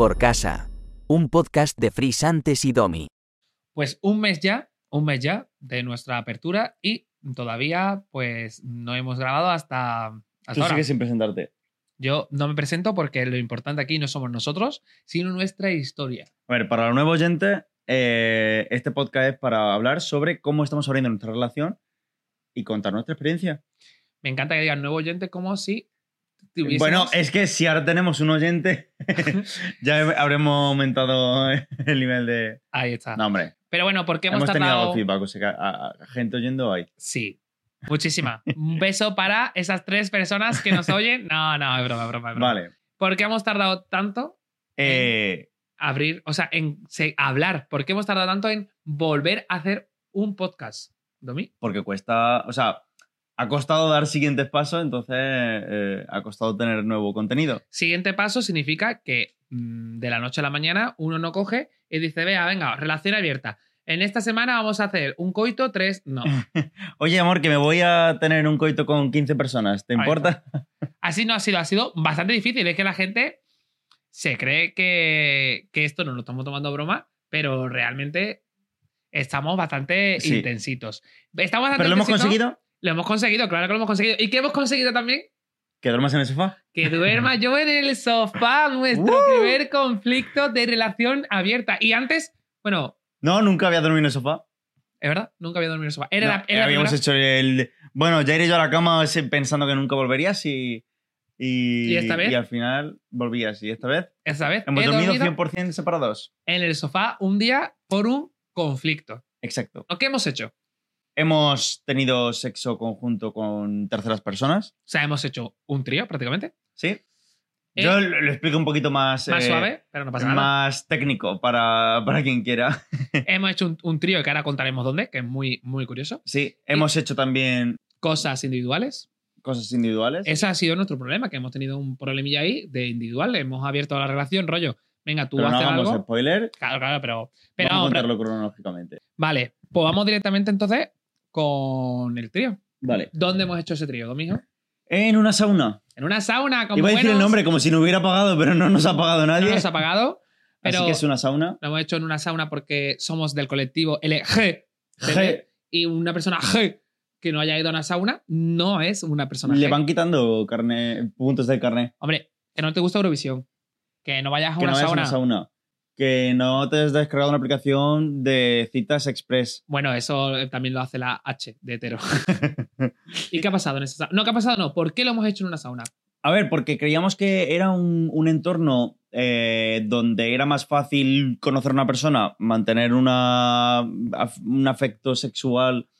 por casa. Un podcast de Frisantes y Domi. Pues un mes ya, un mes ya de nuestra apertura y todavía pues no hemos grabado hasta, hasta Tú ahora. sigues sin presentarte. Yo no me presento porque lo importante aquí no somos nosotros, sino nuestra historia. A ver, para los nuevos oyentes, eh, este podcast es para hablar sobre cómo estamos abriendo nuestra relación y contar nuestra experiencia. Me encanta que digan nuevo oyente como si tuviésemos... Bueno, es que si ahora tenemos un oyente, ya habremos aumentado el nivel de. Ahí está. No, hombre. Pero bueno, ¿por qué hemos, Hemos tenido tardado? algo de feedback, o sea, gente oyendo ahí. Sí, muchísima. Un beso para esas tres personas que nos oyen. No, no, es broma, es broma, es broma. Vale. ¿Por qué hemos tardado tanto Eh, abrir, o sea, en hablar? ¿Por qué hemos tardado tanto en volver a hacer un podcast? ¿Domi? porque cuesta. O sea, ha costado dar siguientes pasos, entonces eh, ha costado tener nuevo contenido. Siguiente paso significa que mm, de la noche a la mañana uno no coge y dice, vea, venga, relación abierta. En esta semana vamos a hacer un coito, tres, no. Oye, amor, que me voy a tener un coito con 15 personas. ¿Te importa? Así no ha sido, ha sido bastante difícil. Es que la gente se cree que, que esto no lo estamos tomando a broma, pero realmente estamos bastante Sí. intensitos. Estamos bastante ¿Pero lo hemos conseguido? Lo hemos conseguido, claro que lo hemos conseguido. ¿Y qué hemos conseguido también? ¿Que duermas en el sofá? Que duerma yo en el sofá, nuestro ¡Uh! primer conflicto de relación abierta. Y antes, bueno, No, nunca había dormido en el sofá. es verdad, nunca había dormido en el sofá. Era No, la, era la habíamos hecho el. Bueno, ya iré yo a la cama pensando que nunca volverías y. Y, ¿Y esta vez? y al final volvías. Y esta vez esta vez hemos he dormido dormido 100% separados. en el sofá un día por un conflicto. Exacto. ¿O ¿Qué hemos hecho? Hemos tenido sexo conjunto con terceras personas. O sea, hemos hecho un trío prácticamente. ¿Sí? Eh, Yo lo, lo explico un poquito más. Más eh, suave, pero no pasa nada. Más técnico para, para quien quiera. Hemos hecho un, un trío que ahora contaremos dónde, que es muy, muy curioso. Sí, hemos hecho también Cosas individuales. cosas individuales. Ese ha sido nuestro problema, que hemos tenido un problemilla ahí de individual. Hemos abierto la relación, rollo. Venga, tú pero no hagamos algo. spoiler. Claro, claro, pero. pero vamos a hombre, contarlo cronológicamente. Vale, pues vamos directamente entonces con el trío. Vale. ¿Dónde hemos hecho ese trío, Domingo? En una sauna. En una sauna, como Iba a decir el nombre como si no hubiera pagado, pero no nos ha pagado No nadie. nos ha pagado, pero Así que es una sauna. lo hemos hecho en una sauna porque somos del colectivo LG. Je, Y una persona G que no haya ido a una sauna no es una persona le G. van quitando carne, puntos del carnet. Hombre, que no te gusta Eurovisión. Que no vayas a Que una no es sauna. una sauna. Que no te has descargado una aplicación de citas express. Bueno, eso eh, también lo hace la H de hetero. ¿Y qué ha pasado en esa sauna? No, ¿qué ha pasado? No. ¿Por qué lo hemos hecho en una sauna? A ver, porque creíamos que era un, un entorno eh, donde era más fácil conocer a una persona, mantener una, un afecto sexual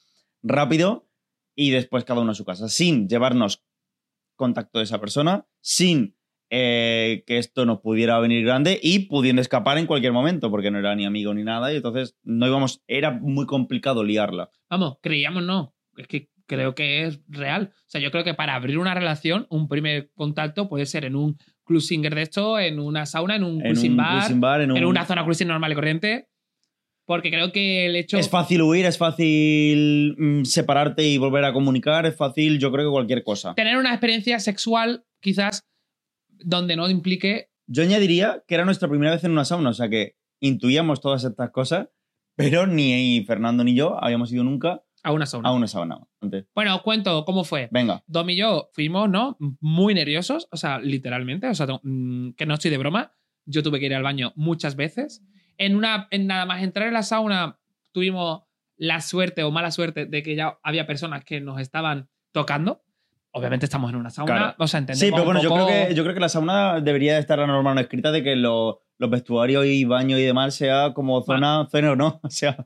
rápido y después cada uno a su casa, sin llevarnos contacto de esa persona, sin eh, que esto nos pudiera venir grande y pudiendo escapar en cualquier momento, porque no era ni amigo ni nada, y entonces no íbamos, era muy complicado liarla. Vamos, creíamos no. Es que creo que es real. O sea, yo creo que para abrir una relación, un primer contacto puede ser en un club singer de esto, en una sauna, en un En cruising un bar, cruising bar, en, un- en una zona cruising normal y corriente. Porque creo que el hecho. Es fácil huir, es fácil mm, separarte y volver a comunicar, es fácil, yo creo que cualquier cosa. tener una experiencia sexual, quizás, donde no implique. Yo añadiría que era nuestra primera vez en una sauna, o sea que intuíamos todas estas cosas, pero ni Fernando ni yo habíamos ido nunca A una sauna. a una sauna antes. Bueno, os cuento cómo fue. Venga, Dom y yo fuimos, ¿no? Muy nerviosos, o sea, literalmente, o sea, mm, que no estoy de broma. Yo tuve que ir al baño muchas veces. En una, en nada más entrar en la sauna, tuvimos la suerte o mala suerte de que ya había personas que nos estaban tocando. Obviamente estamos en una sauna, Claro. o sea, entendemos sí, pero bueno, un yo poco- creo, que, yo creo que la sauna debería estar la norma no escrita de que lo- los vestuarios y baños y demás sea como zona, zona o no. O sea,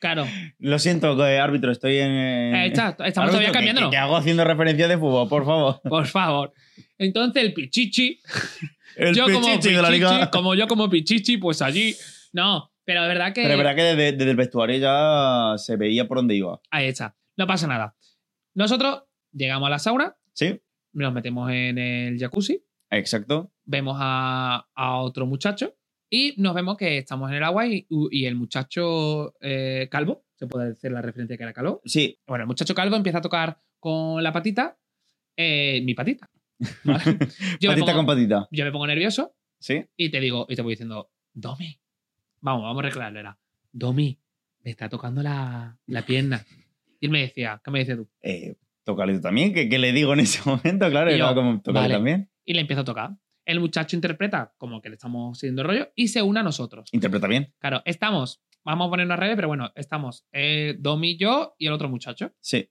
Claro, lo siento, que, árbitro, estoy en... eh, está- estamos Árbitro, todavía cambiándolo. Que, que hago haciendo referencia de fútbol, por favor. Por favor. Entonces el pichichi El yo como pichichi de la pichichi, liga. como yo como pichichi, pues allí. No, pero de verdad que. Pero es verdad que desde, desde el vestuario ya se veía por dónde iba. Ahí está. No pasa nada. Nosotros llegamos a la sauna, ¿Sí? nos metemos en el jacuzzi, Exacto. vemos a, a otro muchacho y nos vemos que estamos en el agua y, y el muchacho eh, calvo, se puede decir la referencia que era calvo. Sí, Bueno, el muchacho calvo empieza a tocar con la patita, eh, mi patita. ¿vale? Yo, me patita pongo, con patita. yo me pongo nervioso ¿Sí? y te digo, y te voy diciendo, Domi, vamos, vamos a reclararlo, era, Domi, me está tocando la, la pierna. Y él me decía, ¿qué me decías tú? Eh, tócale tú también, ¿qué, qué le digo en ese momento? Claro, Y yo, como, tócale vale. también. Y le empiezo a tocar. El muchacho interpreta como que le estamos siguiendo el rollo y se une a nosotros. Interpreta bien. Claro, estamos, vamos a poner una red, pero bueno, estamos eh, Domi, yo y el otro muchacho. Sí,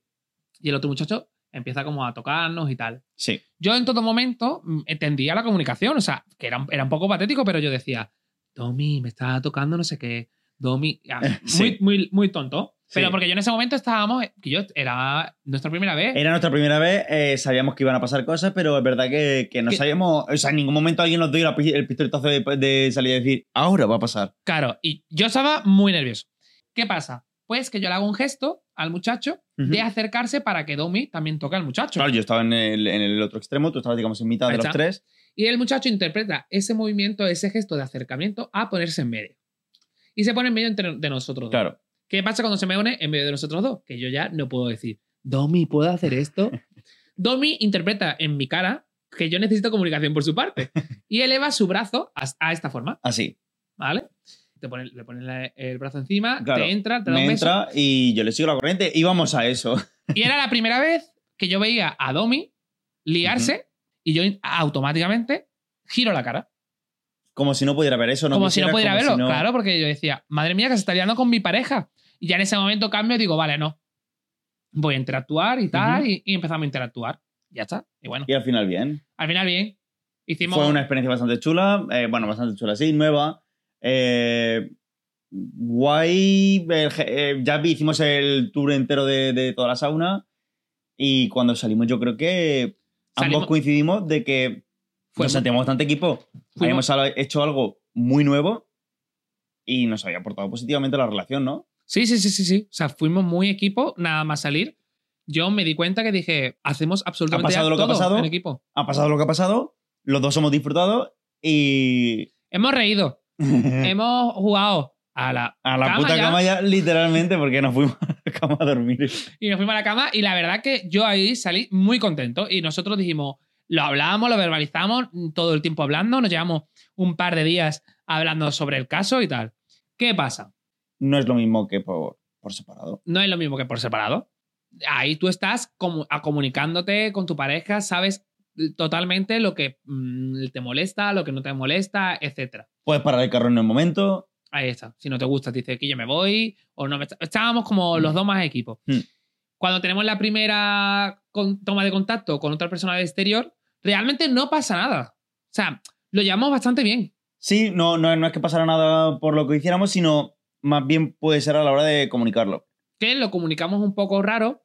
Y el otro muchacho empieza como a tocarnos y tal. sí. Yo en todo momento mm, entendía la comunicación, o sea, que era, era un poco patético, pero yo decía, Domi, me está tocando no sé qué. Domi, ah, muy, muy, muy tonto. Pero porque yo en ese momento estábamos, que yo era nuestra primera vez. Era nuestra primera vez, eh, sabíamos que iban a pasar cosas, pero es verdad que, que no Que- sabíamos, o sea, en ningún momento alguien nos dio la pi- el pistoletazo de, de salir a decir, ahora va a pasar. Claro, y yo estaba muy nervioso. ¿Qué pasa? Pues que yo le hago un gesto al muchacho Ujú. de acercarse para que Domi también toque al muchacho. Claro, yo estaba en el, en el otro extremo, tú estabas, digamos, en mitad Ahí de los está. tres. Y el muchacho interpreta ese movimiento, ese gesto de acercamiento a ponerse en medio. Y se pone en medio entre- de nosotros dos. Claro. ¿Qué pasa cuando se me une en medio de nosotros dos? Que yo ya no puedo decir, Domi, ¿puedo hacer esto? Domi interpreta en mi cara que yo necesito comunicación por su parte. Y eleva su brazo a, a esta forma, Así. ¿vale? Te pone, le pone la- el brazo encima, Claro. te entra, te da Me un beso. entra y yo le sigo la corriente y vamos a eso. Y era la primera vez que yo veía a Domi liarse y yo automáticamente giro la cara. Como si no pudiera ver eso. No como si no pudiera verlo. si no- Claro, porque yo decía, madre mía, que se está liando con mi pareja. Y ya en ese momento cambio y digo, vale, no. Voy a interactuar y tal. Ujú. y, y empezamos a interactuar. Ya está. Y bueno, Y al final bien. al final bien. Hicimos. Fue una experiencia bastante chula, eh, bueno, bastante chula, sí, nueva. Eh, guay. eh, eh, ya hicimos el tour entero de, de toda la sauna y cuando salimos yo creo que Salimos- ambos coincidimos de que Fue nos sentíamos bastante equipo. fuimos- Habíamos hecho algo muy nuevo y nos había aportado positivamente la relación, ¿no? Sí, sí, sí, sí, sí. O sea, fuimos muy equipo, nada más salir. Yo me di cuenta que dije, hacemos absolutamente pasado ya lo que ha pasado? en equipo. Ha pasado lo que ha pasado, los dos hemos disfrutado y... Hemos reído, hemos jugado a la, A la cama puta ya. cama ya, literalmente, porque nos fuimos a la cama a dormir. y nos fuimos a la cama y la verdad que yo ahí salí muy contento y nosotros dijimos, lo hablábamos, lo verbalizamos, todo el tiempo hablando, nos llevamos un par de días hablando sobre el caso y tal. ¿Qué pasa? No es lo mismo que por, por separado. No es lo mismo que por separado. Ahí tú estás a comunicándote con tu pareja, sabes totalmente lo que mm, te molesta, lo que no te molesta, etcétera. Puedes parar el carro en el momento. Ahí está. Si no te gusta, te dice que yo me voy. O no me... Estábamos como los dos más equipos. Mm. Cuando tenemos la primera con- toma de contacto con otra persona del exterior, realmente no pasa nada. O sea, lo llevamos bastante bien. Sí, no, no, no es que pasara nada por lo que hiciéramos, sino más bien puede ser a la hora de comunicarlo. Que lo comunicamos un poco raro.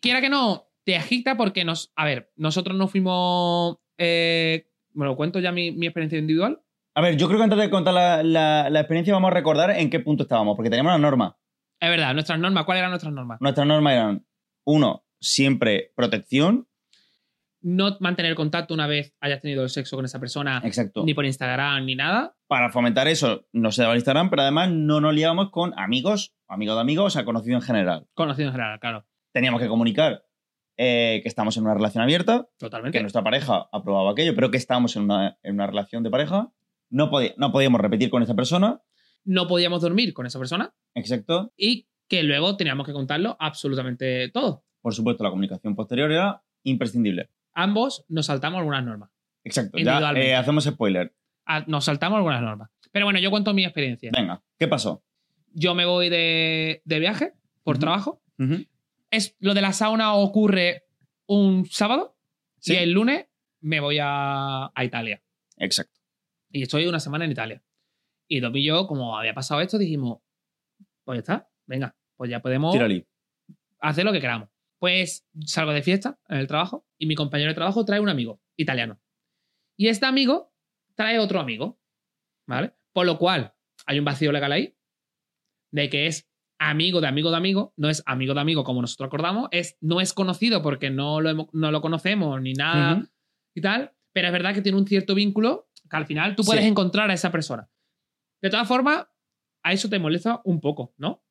Quiera que no, te agita porque nos. A ver, nosotros no fuimos. Eh, bueno, cuento ya mi, mi experiencia individual. A ver, yo creo que antes de contar la, la- la experiencia vamos a recordar en qué punto estábamos, porque teníamos una norma. Es verdad, nuestras normas. ¿Cuáles eran nuestras normas? Nuestras normas eran, uno, siempre protección. No mantener contacto una vez hayas tenido el sexo con esa persona, Exacto. ni por Instagram, ni nada. Para fomentar eso, no se daba el Instagram, pero además no nos liábamos con amigos, amigos de amigos, o sea, conocidos en general. Conocido en general, claro. Teníamos que comunicar eh, que estamos en una relación abierta, Totalmente. que nuestra pareja aprobaba aquello, pero que estábamos en una, en una relación de pareja. No, no podíamos repetir con esa persona. No podíamos dormir con esa persona Exacto. y que luego teníamos que contarlo absolutamente todo. Por supuesto, la comunicación posterior era imprescindible. Ambos nos saltamos algunas normas. Exacto. Ya Individualmente. eh, hacemos spoiler. Nos saltamos algunas normas. Pero bueno, yo cuento mi experiencia. Venga, ¿qué pasó? Yo me voy de, de viaje por trabajo. Es, lo de la sauna ocurre un sábado Sí. y el lunes me voy a, a Italia. Exacto. Y estoy una semana en Italia. Y Dom y yo, como había pasado esto, dijimos, pues ya está, venga, pues ya podemos hacer lo que queramos. Pues salgo de fiesta en el trabajo y mi compañero de trabajo trae un amigo italiano. Y este amigo trae otro amigo, ¿vale? Por lo cual hay un vacío legal ahí de que es amigo de amigo de amigo, no es amigo de amigo como nosotros acordamos, es, no es conocido porque no lo, hemos- no lo conocemos ni nada y tal, pero es verdad que tiene un cierto vínculo que al final tú puedes Sí. encontrar a esa persona. De todas formas, a eso te molesta un poco, ¿no?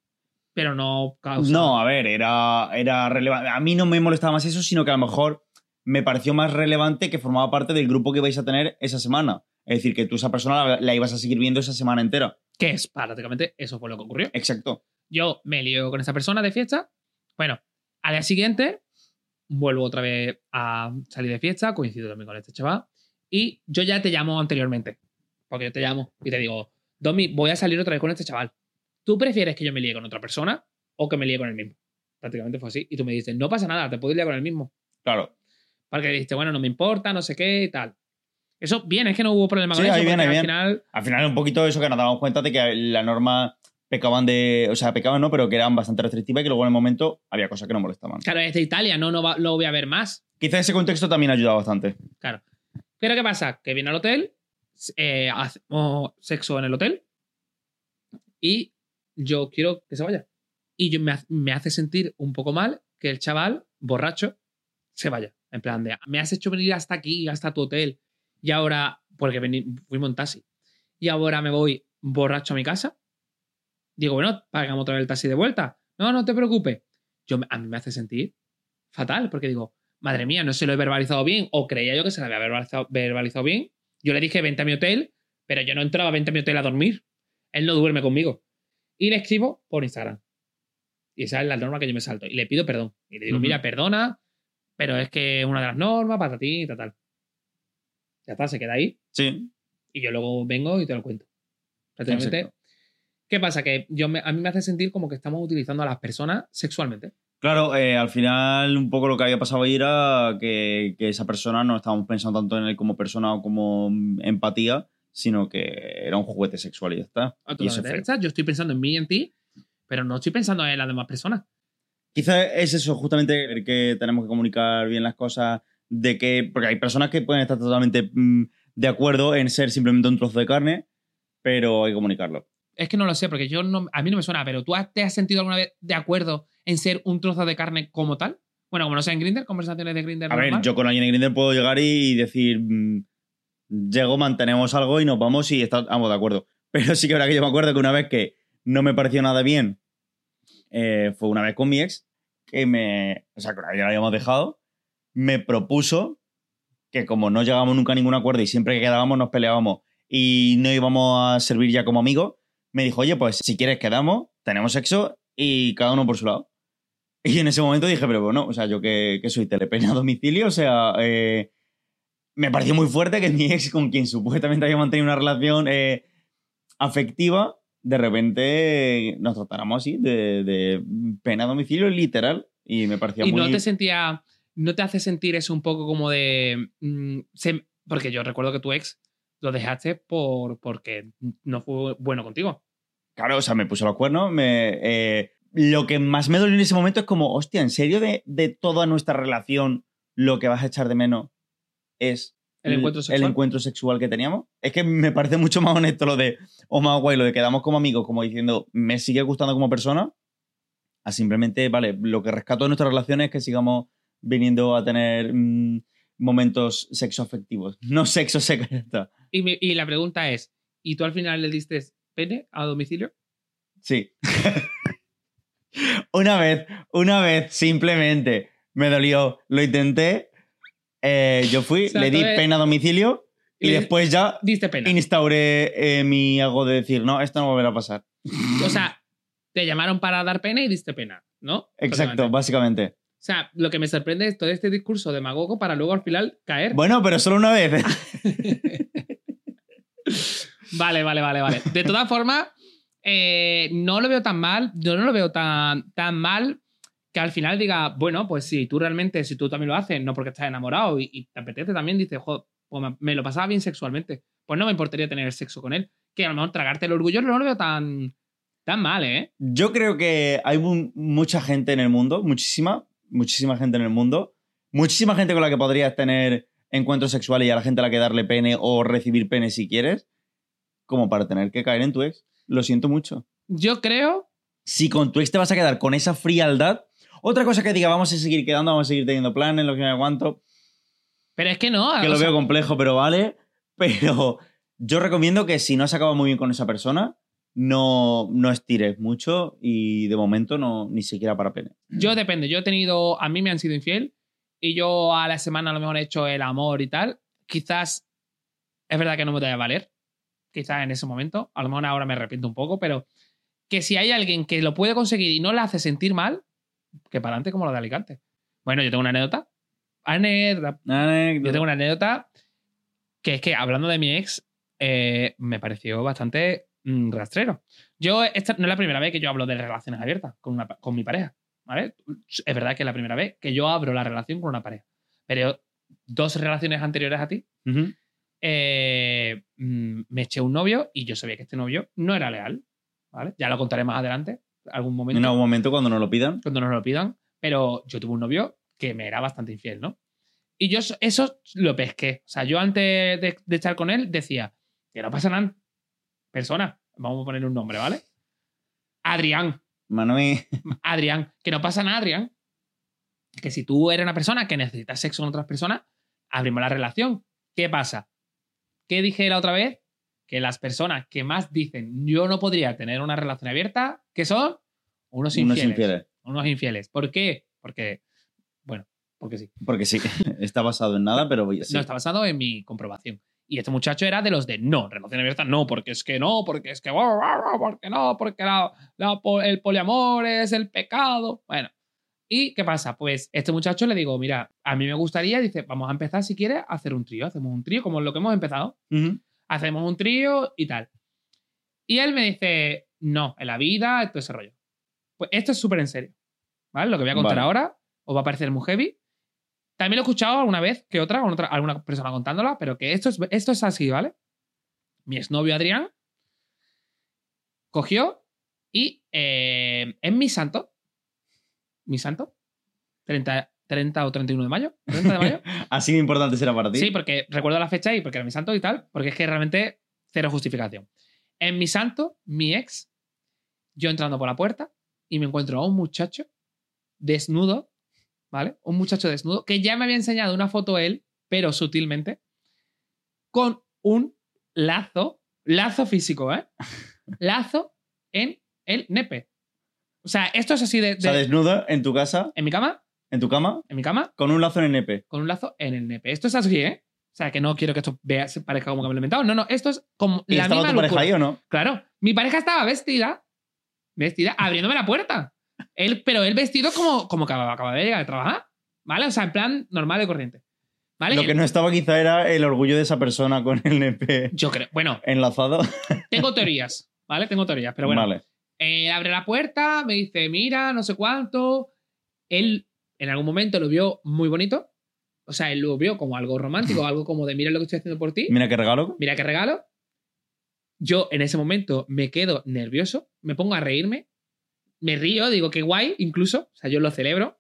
Pero no causa... No, a ver, era, era relevante. A mí no me molestaba más eso, sino que a lo mejor me pareció más relevante que formaba parte del grupo que vais a tener esa semana. Es decir, que tú esa persona la, la ibas a seguir viendo esa semana entera. Que es prácticamente eso fue lo que ocurrió. Exacto. Yo me lío con esa persona de fiesta. Bueno, al día siguiente vuelvo otra vez a salir de fiesta, coincido también con este chaval. Y yo ya te llamo anteriormente. Porque yo te llamo y te digo, Domi, voy a salir otra vez con este chaval. ¿Tú prefieres que yo me líe con otra persona o que me líe con el mismo? Prácticamente fue así. Y tú me dices, no pasa nada, te puedo liar con el mismo. Claro. Porque dijiste, bueno, no me importa, no sé qué y tal. Eso, bien, es que no hubo problema con Sí, eso. ahí porque viene, ahí al final, Al final, un poquito eso que nos damos cuenta de que la norma pecaban de. O sea, pecaban no, pero que eran bastante restrictivas y que luego en el momento había cosas que no molestaban. claro, es de Italia, no, no va- lo voy a ver más. Quizá ese contexto también ayuda bastante. Claro. Pero ¿qué pasa? Que viene al hotel, eh, hacemos sexo en el hotel y yo quiero que se vaya. Y yo me, me hace sentir un poco mal que el chaval, borracho, se vaya. En plan de, me has hecho venir hasta aquí, hasta tu hotel, y ahora, porque vení- fuimos en taxi, y ahora me voy borracho a mi casa. Digo, bueno, pagamos otra vez el taxi de vuelta. No, no te preocupes. Yo, a mí me hace sentir fatal, porque digo, madre mía, no se lo he verbalizado bien, o creía yo que se lo había verbalizado, verbalizado bien. Yo le dije, vente a mi hotel, pero yo no entraba, vente a mi hotel a dormir. Él no duerme conmigo. Y le escribo por Instagram. Y esa es la norma que yo me salto. Y le pido perdón. Y le digo, mira, perdona, pero es que es una de las normas, para ti, y tal, tal. Ya está, se queda ahí. Sí. Y yo luego vengo y te lo cuento. Prácticamente. ¿Qué pasa? Que yo me- a mí me hace sentir como que estamos utilizando a las personas sexualmente. Claro, eh, al final un poco lo que había pasado ahí era que, que esa persona no estábamos pensando tanto en él como persona o como empatía, sino que era un juguete sexual y ya está. Y eso es feo. ¿Sabes? Yo estoy pensando en mí y en ti, pero no estoy pensando en las demás personas. Quizá es eso, justamente el que tenemos que comunicar bien las cosas, de que, porque hay personas que pueden estar totalmente mm, de acuerdo en ser simplemente un trozo de carne, pero hay que comunicarlo. Es que no lo sé, porque yo no, a mí no me suena, pero ¿tú has- te has sentido alguna vez de acuerdo en ser un trozo de carne como tal? Bueno, como no sea en Grinder, conversaciones de Grinder. A ver, yo con alguien en Grindr puedo llegar y decir, mm, llego, mantenemos algo y nos vamos y estamos de acuerdo. Pero sí que ahora que yo me acuerdo que una vez que no me pareció nada bien, eh, fue una vez con mi ex, que me, o sea, que ya habíamos dejado, me propuso que como no llegábamos nunca a ningún acuerdo y siempre que quedábamos nos peleábamos y no íbamos a servir ya como amigos, me dijo, oye, pues si quieres quedamos, tenemos sexo y cada uno por su lado. Y en ese momento dije, pero bueno, o sea, yo que, que soy telepena a domicilio, o sea, eh, me pareció muy fuerte que mi ex, con quien supuestamente había mantenido una relación eh, afectiva, de repente nos tratáramos así, de, de pena a domicilio, literal. Y me parecía Y muy... no te sentía, no te hace sentir eso un poco como de... mm, se- porque yo recuerdo que tu ex lo dejaste por, porque no fue bueno contigo. Claro, o sea, me puso los cuernos. Me, eh, lo que más me dolió en ese momento es como, hostia, ¿en serio de, de toda nuestra relación lo que vas a echar de menos es El encuentro sexual. encuentro sexual que teníamos? Es que me parece mucho más honesto lo de, o más guay, lo de quedamos como amigos, como diciendo, me sigue gustando como persona, a simplemente, vale, lo que rescato de nuestra relación es que sigamos viniendo a tener mm, momentos sexoafectivos, no sexo está. Y, me- y la pregunta es, ¿y tú al final le diste pene a domicilio? Sí. una vez, una vez, simplemente me dolió, lo intenté, eh, yo fui, O sea, le di eres- pena a domicilio y, después ya Diste pena. instauré eh, mi algo de decir, no, esto no volverá a pasar. O sea, te llamaron para dar pena y diste pena, ¿no? Exacto, Básicamente. O sea, lo que me sorprende es todo este discurso demagogo para luego al final caer. Bueno, pero solo una vez. Vale, vale, vale, vale. De todas formas, eh, no lo veo tan mal, yo no lo veo tan, tan mal que al final diga, bueno, pues si tú realmente, si tú también lo haces, no porque estás enamorado y, y te apetece también, dices, joder, pues me, lo pasaba bien sexualmente, pues no me importaría tener sexo con él. Que a lo mejor tragarte el orgullo no lo veo tan, tan mal, ¿eh? Yo creo que hay mu- mucha gente en el mundo, muchísima, muchísima gente en el mundo, muchísima gente con la que podrías tener encuentros sexuales y a la gente a la que darle pene o recibir pene si quieres, como para tener que caer en tu ex. Lo siento mucho. Yo creo Si con tu ex te vas a quedar con esa frialdad, otra cosa que diga, vamos a seguir quedando, vamos a seguir teniendo planes, lo que me aguanto, Pero es que no. que lo sea, veo complejo, pero vale. Pero yo recomiendo que si no has acabado muy bien con esa persona, no, no estires mucho y de momento no ni siquiera para pene. Yo depende. Yo he tenido. A mí me han sido infiel y yo a la semana a lo mejor he hecho el amor y tal. Quizás es verdad que no me debe valer, quizás en ese momento, a lo mejor ahora me arrepiento un poco, pero que si hay alguien que lo puede conseguir y no la hace sentir mal, que para adelante como lo de Alicante. Bueno, yo tengo una anécdota. Anécdota. Yo tengo una anécdota que es que hablando de mi ex, eh, me pareció bastante mm, rastrero. Yo, esta no es la primera vez que yo hablo de relaciones abiertas con, una con mi pareja, ¿vale? Es verdad que es la primera vez que yo abro la relación con una pareja. Pero dos relaciones anteriores a ti, Ujú. eh, mm, me eché un novio y yo sabía que este novio no era leal, ¿vale? Ya lo contaré más adelante, algún momento, En algún momento cuando nos lo pidan. cuando nos lo pidan, pero yo tuve un novio que me era bastante infiel, ¿no? Y yo eso- eso lo pesqué. O sea, yo antes de, de estar con él decía, que no pasa nada. Persona, vamos a poner un nombre, ¿vale? Adrián. Manuel. Adrián, que no pasa nada, Adrián. Que si tú eres una persona que necesitas sexo con otras personas, abrimos la relación. ¿Qué pasa? ¿Qué dije la otra vez? Que las personas que más dicen yo no podría tener una relación abierta, ¿qué son? Unos infieles. Unos infieles. Unos infieles. ¿Por qué? Porque, bueno, porque sí. Porque sí, está basado en nada, pero sí. No está basado en mi comprobación. Y este muchacho era de los de no, relación abierta no, porque es que no, porque es que porque no, porque la- la el poliamor es el pecado. Bueno, ¿y qué pasa? Pues este muchacho le digo, mira, a mí me gustaría, dice, vamos a empezar si quieres a hacer un trío. Hacemos un trío como lo que hemos empezado. Ujú. Hacemos un trío y tal. Y él me dice, no, en la vida, todo ese rollo. Pues esto es súper en serio. ¿Vale? Lo que voy a contar Vale. ahora os va a parecer muy heavy. También lo he escuchado alguna vez que otra, con otra alguna persona contándola, pero que esto es, esto es así, ¿vale? Mi exnovio Adrián cogió y eh, en mi santo, mi santo, 30, 30 o 31 de mayo, 30 de mayo, Así de importante será para ti. Sí, porque recuerdo la fecha y porque era mi santo y tal, porque es que realmente cero justificación. En mi santo, mi ex, yo entrando por la puerta y me encuentro a un muchacho desnudo, ¿vale? Un muchacho desnudo que ya me había enseñado una foto él, pero sutilmente, con un lazo, lazo físico, ¿eh? Lazo en el nepe. O sea, esto es así de... O sea, de- desnudo en tu casa, en mi cama, en tu cama, en mi cama, con un lazo en el nepe. con un lazo en el nepe. Esto es así, ¿eh? O sea, que no quiero que esto vea, se parezca como que me lo he inventado. No, no, esto es como ¿Y la estaba misma tu pareja ahí o no? Claro, mi pareja estaba vestida, vestida, abriéndome la puerta. Él, pero él vestido como, como que acaba, de llegar de trabajar, ¿vale? O sea, en plan normal y corriente. ¿Vale? Lo que no estaba quizá era el orgullo de esa persona con el nepe Yo creo, bueno, enlazado. tengo teorías, ¿vale? Tengo teorías, pero bueno. Vale. Eh, abre la puerta, me dice, mira, no sé cuánto. Él en algún momento lo vio muy bonito. O sea, él lo vio como algo romántico, algo como de, mira lo que estoy haciendo por ti. Mira qué regalo. mira qué regalo. Yo en ese momento me quedo nervioso, me pongo a reírme, me río, digo qué guay, incluso, o sea, yo lo celebro,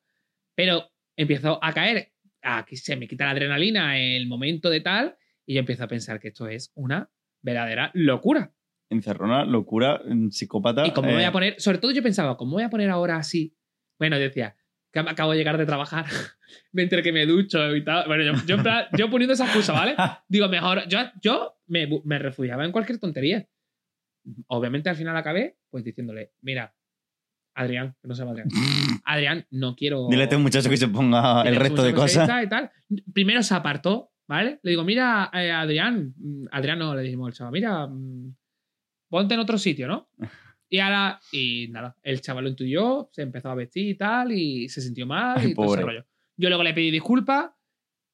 pero empiezo a caer, a que se me quita la adrenalina el momento de tal, y yo empiezo a pensar que esto es una verdadera locura. Encerrona, locura, mm, psicópata. Y como me voy eh, a poner, sobre todo yo pensaba, ¿cómo voy a poner ahora así? Bueno, decía, que me acabo de llegar de trabajar, entre que me ducho y tal. Bueno, yo, yo, yo poniendo esa excusa, ¿vale? Digo, mejor, yo, yo me, me refugiaba en cualquier tontería. Obviamente al final acabé pues diciéndole, mira, Adrián, que no se llama Adrián. Adrián, no quiero... Dile a este muchacho que se ponga el le resto de cosas. Y tal. Primero se apartó, ¿vale? Le digo, mira, eh, Adrián, mm, Adrián no, le dijimos al chaval, mira, mm, ponte en otro sitio, ¿no? Y ahora, y nada, el chaval lo intuyó, se empezó a vestir y tal, y se sintió mal Ay, y todo ese pobre. rollo. Yo luego le pedí disculpas,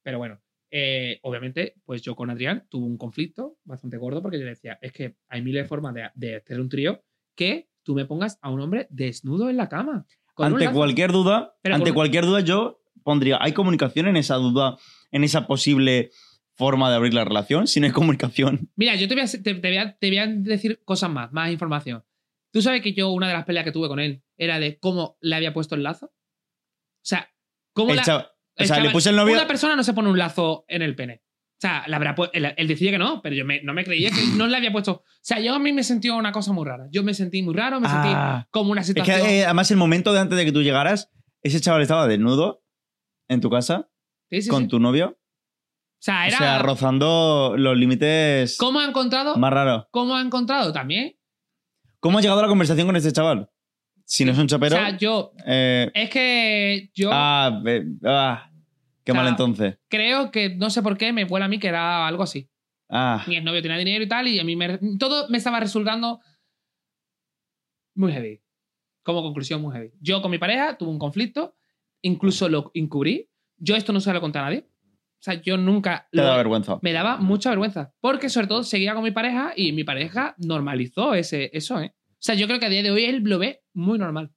pero bueno, eh, obviamente, pues yo con Adrián tuve un conflicto bastante gordo porque yo le decía, es que hay miles de formas de, de hacer un trío que tú me pongas a un hombre desnudo en la cama. Ante cualquier duda, Pero ante cualquier duda, yo pondría, ¿hay comunicación en esa duda, en esa posible forma de abrir la relación? Si no hay comunicación. Mira, yo te voy, a, te, te voy a- te voy a decir cosas más, más información. ¿Tú sabes que yo una de las peleas que tuve con él era de cómo le había puesto el lazo? O sea, cómo El la- o sea, le puse el novio. Una persona no se pone un lazo en el pene. O sea, le habrá él, él decía que no, pero yo me- no me creía que no le había puesto. O sea, yo a mí me sentí una cosa muy rara. Yo me sentí muy raro, me sentí Ah, como una es que situación. eh, además el momento de antes de que tú llegaras, ese chaval estaba desnudo en tu casa Sí, sí, con sí. tu novio. O sea, era. O sea, rozando los límites ¿Cómo ha encontrado? más raros. ¿Cómo ha encontrado también? ¿Cómo has llegado a la conversación con este chaval? Si no es un chapero. o sea, yo. eh, Es que yo. ah, eh, ah, qué O sea, mal entonces. creo que no sé por qué me vuela a mí que era algo así. Ah, Mi exnovio tenía dinero y tal, y a mí me, todo me estaba resultando muy heavy. Como conclusión, muy heavy. Yo con mi pareja tuve un conflicto, incluso lo encubrí. Yo esto no se lo conté a nadie. O sea, yo nunca te lo- vergüenza. me daba mucha vergüenza. Porque sobre todo seguía con mi pareja y mi pareja normalizó ese, eso, ¿eh? O sea, yo creo que a día de hoy él lo ve muy normal.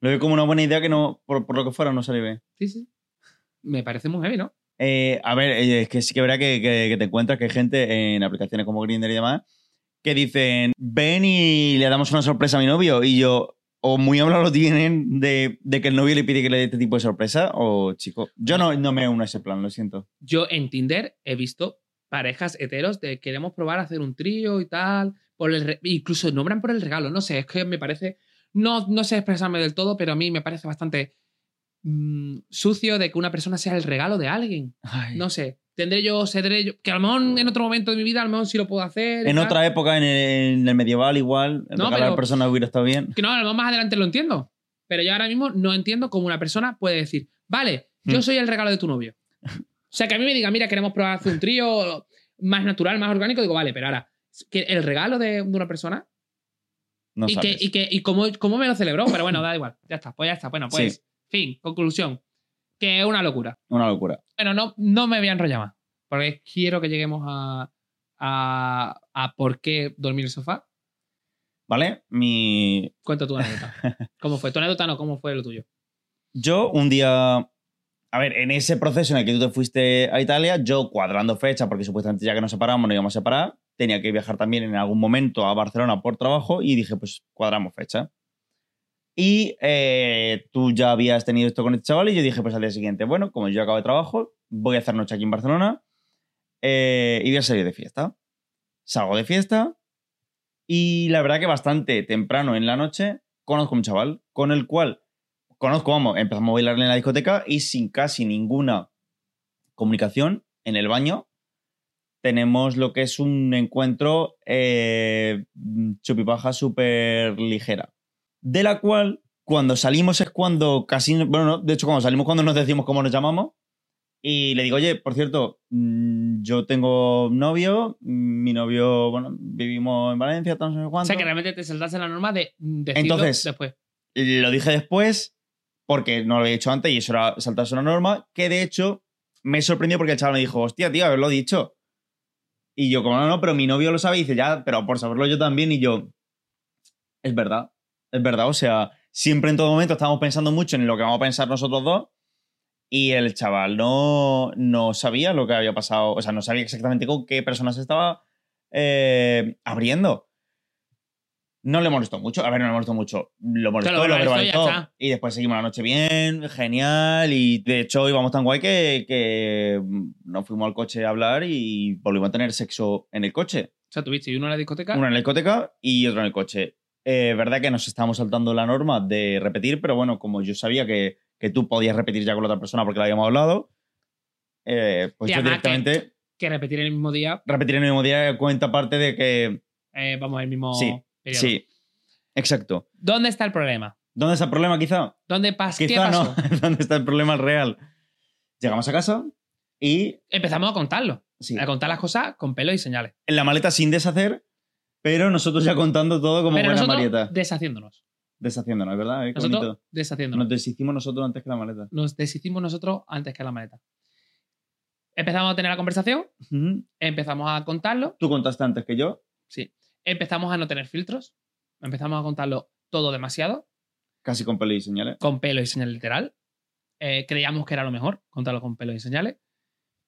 Lo veo como una buena idea que no, por, por lo que fuera, no salió bien. Sí, sí. Me parece muy heavy, ¿no? Eh, a ver, eh, es que sí que verá que, que- que te encuentras que hay gente en aplicaciones como Grindr y demás que dicen, ven y le damos una sorpresa a mi novio. Y yo, o muy hablado lo tienen de, de que el novio le pide que le dé este tipo de sorpresa, o chico, yo no, no me uno a ese plan, lo siento. Yo en Tinder he visto parejas heteros de queremos probar a hacer un trío y tal. Por el incluso nombran por el regalo. No sé, es que me parece. No, no sé expresarme del todo, pero a mí me parece bastante mm, sucio de que una persona sea el regalo de alguien. Ay. No sé. Tendré yo, cederé yo. Que a lo mejor en otro momento de mi vida, a lo mejor sí lo puedo hacer. En tal. otra época, en el, en el medieval, igual, No, regalar pero- personas hubiera estado bien. Que no, a lo mejor más adelante lo entiendo. Pero yo ahora mismo no entiendo cómo una persona puede decir, vale, yo Mm. soy el regalo de tu novio. O sea, que a mí me diga, mira, queremos probar hacer un trío más natural, más orgánico, digo, vale, pero ahora, que el regalo de, de una persona No y, que, y, que, y cómo, cómo me lo celebró, pero bueno, da igual, ya está, pues ya está. Bueno, pues, Sí. Fin, conclusión, que es una locura. Una locura. Bueno, no, no me voy a enrollar más, porque quiero que lleguemos a, a, a por qué dormir en el sofá. ¿Vale? Mi, Cuenta tu anécdota. ¿Cómo fue? Tu anécdota no, ¿cómo fue lo tuyo? Yo un día, a ver, en ese proceso en el que tú te fuiste a Italia, yo cuadrando fecha, porque supuestamente ya que nos separamos no íbamos a separar, tenía que viajar también en algún momento a Barcelona por trabajo y dije, pues cuadramos fecha. Y eh, tú ya habías tenido esto con este chaval y yo dije, pues al día siguiente, bueno, como yo acabo de trabajo, voy a hacer noche aquí en Barcelona eh, y voy a salir de fiesta. Salgo de fiesta y la verdad que bastante temprano en la noche conozco a un chaval con el cual conozco, vamos, empezamos a bailar en la discoteca y sin casi ninguna comunicación en el baño tenemos lo que es un encuentro eh, chupipaja súper ligera. De la cual, cuando salimos es cuando casi, bueno, no, de hecho cuando salimos cuando nos decimos cómo nos llamamos y le digo, oye, por cierto, mm, yo tengo novio, mi novio, bueno, vivimos en Valencia, tal, no sé O cuánto. sea, que realmente te saltaste la norma de decirlo Entonces- después. Lo dije después porque no lo había dicho antes y eso era saltarse una norma que de hecho me sorprendió porque el chaval me dijo, hostia, tío, haberlo dicho. Y yo, como no, no, pero mi novio lo sabe, y dice, ya, pero por saberlo yo también. Y yo, es verdad, es verdad. O sea, siempre en todo momento estamos pensando mucho en lo que vamos a pensar nosotros dos. Y el chaval no, no sabía lo que había pasado, o sea, no sabía exactamente con qué personas estaba eh, abriendo. No le molestó mucho. A ver, no le molestó mucho. Lo molestó, lo lo verbalizó y después seguimos la noche bien, genial. Y de hecho íbamos tan guay que, que nos fuimos al coche a hablar y volvimos a tener sexo en el coche. O sea, tuviste uno en la discoteca. Uno en la discoteca y otro en el coche. Eh, verdad que nos estábamos saltando la norma de repetir, pero bueno, como yo sabía que, que tú podías repetir ya con la otra persona porque la habíamos hablado, eh, pues Y yo que- directamente que repetir en el mismo día, repetir en el mismo día cuenta aparte de que... eh, vamos, el mismo Sí, periodo. Sí, exacto. ¿Dónde está el problema? ¿Dónde está el problema quizá? ¿Dónde pas ¿Qué Quizá pasó? no. ¿Dónde está el problema real? Llegamos a casa y Empezamos a contarlo. sí, A contar las cosas con pelo y señales. en la maleta sin deshacer, pero nosotros ya contando todo como Pero buena nosotros Marieta. deshaciéndonos. Deshaciéndonos, ¿verdad? Eh, qué Nosotros bonito. deshaciéndonos. Nos deshicimos nosotros antes que la maleta. Nos deshicimos nosotros antes que la maleta. Empezamos a tener la conversación, empezamos a contarlo, Tú contaste antes que yo, sí. Empezamos a no tener filtros, empezamos a contarlo todo demasiado, casi con pelo y señales. con pelo y señal literal. Eh, creíamos que era lo mejor, contarlo con pelo y señales.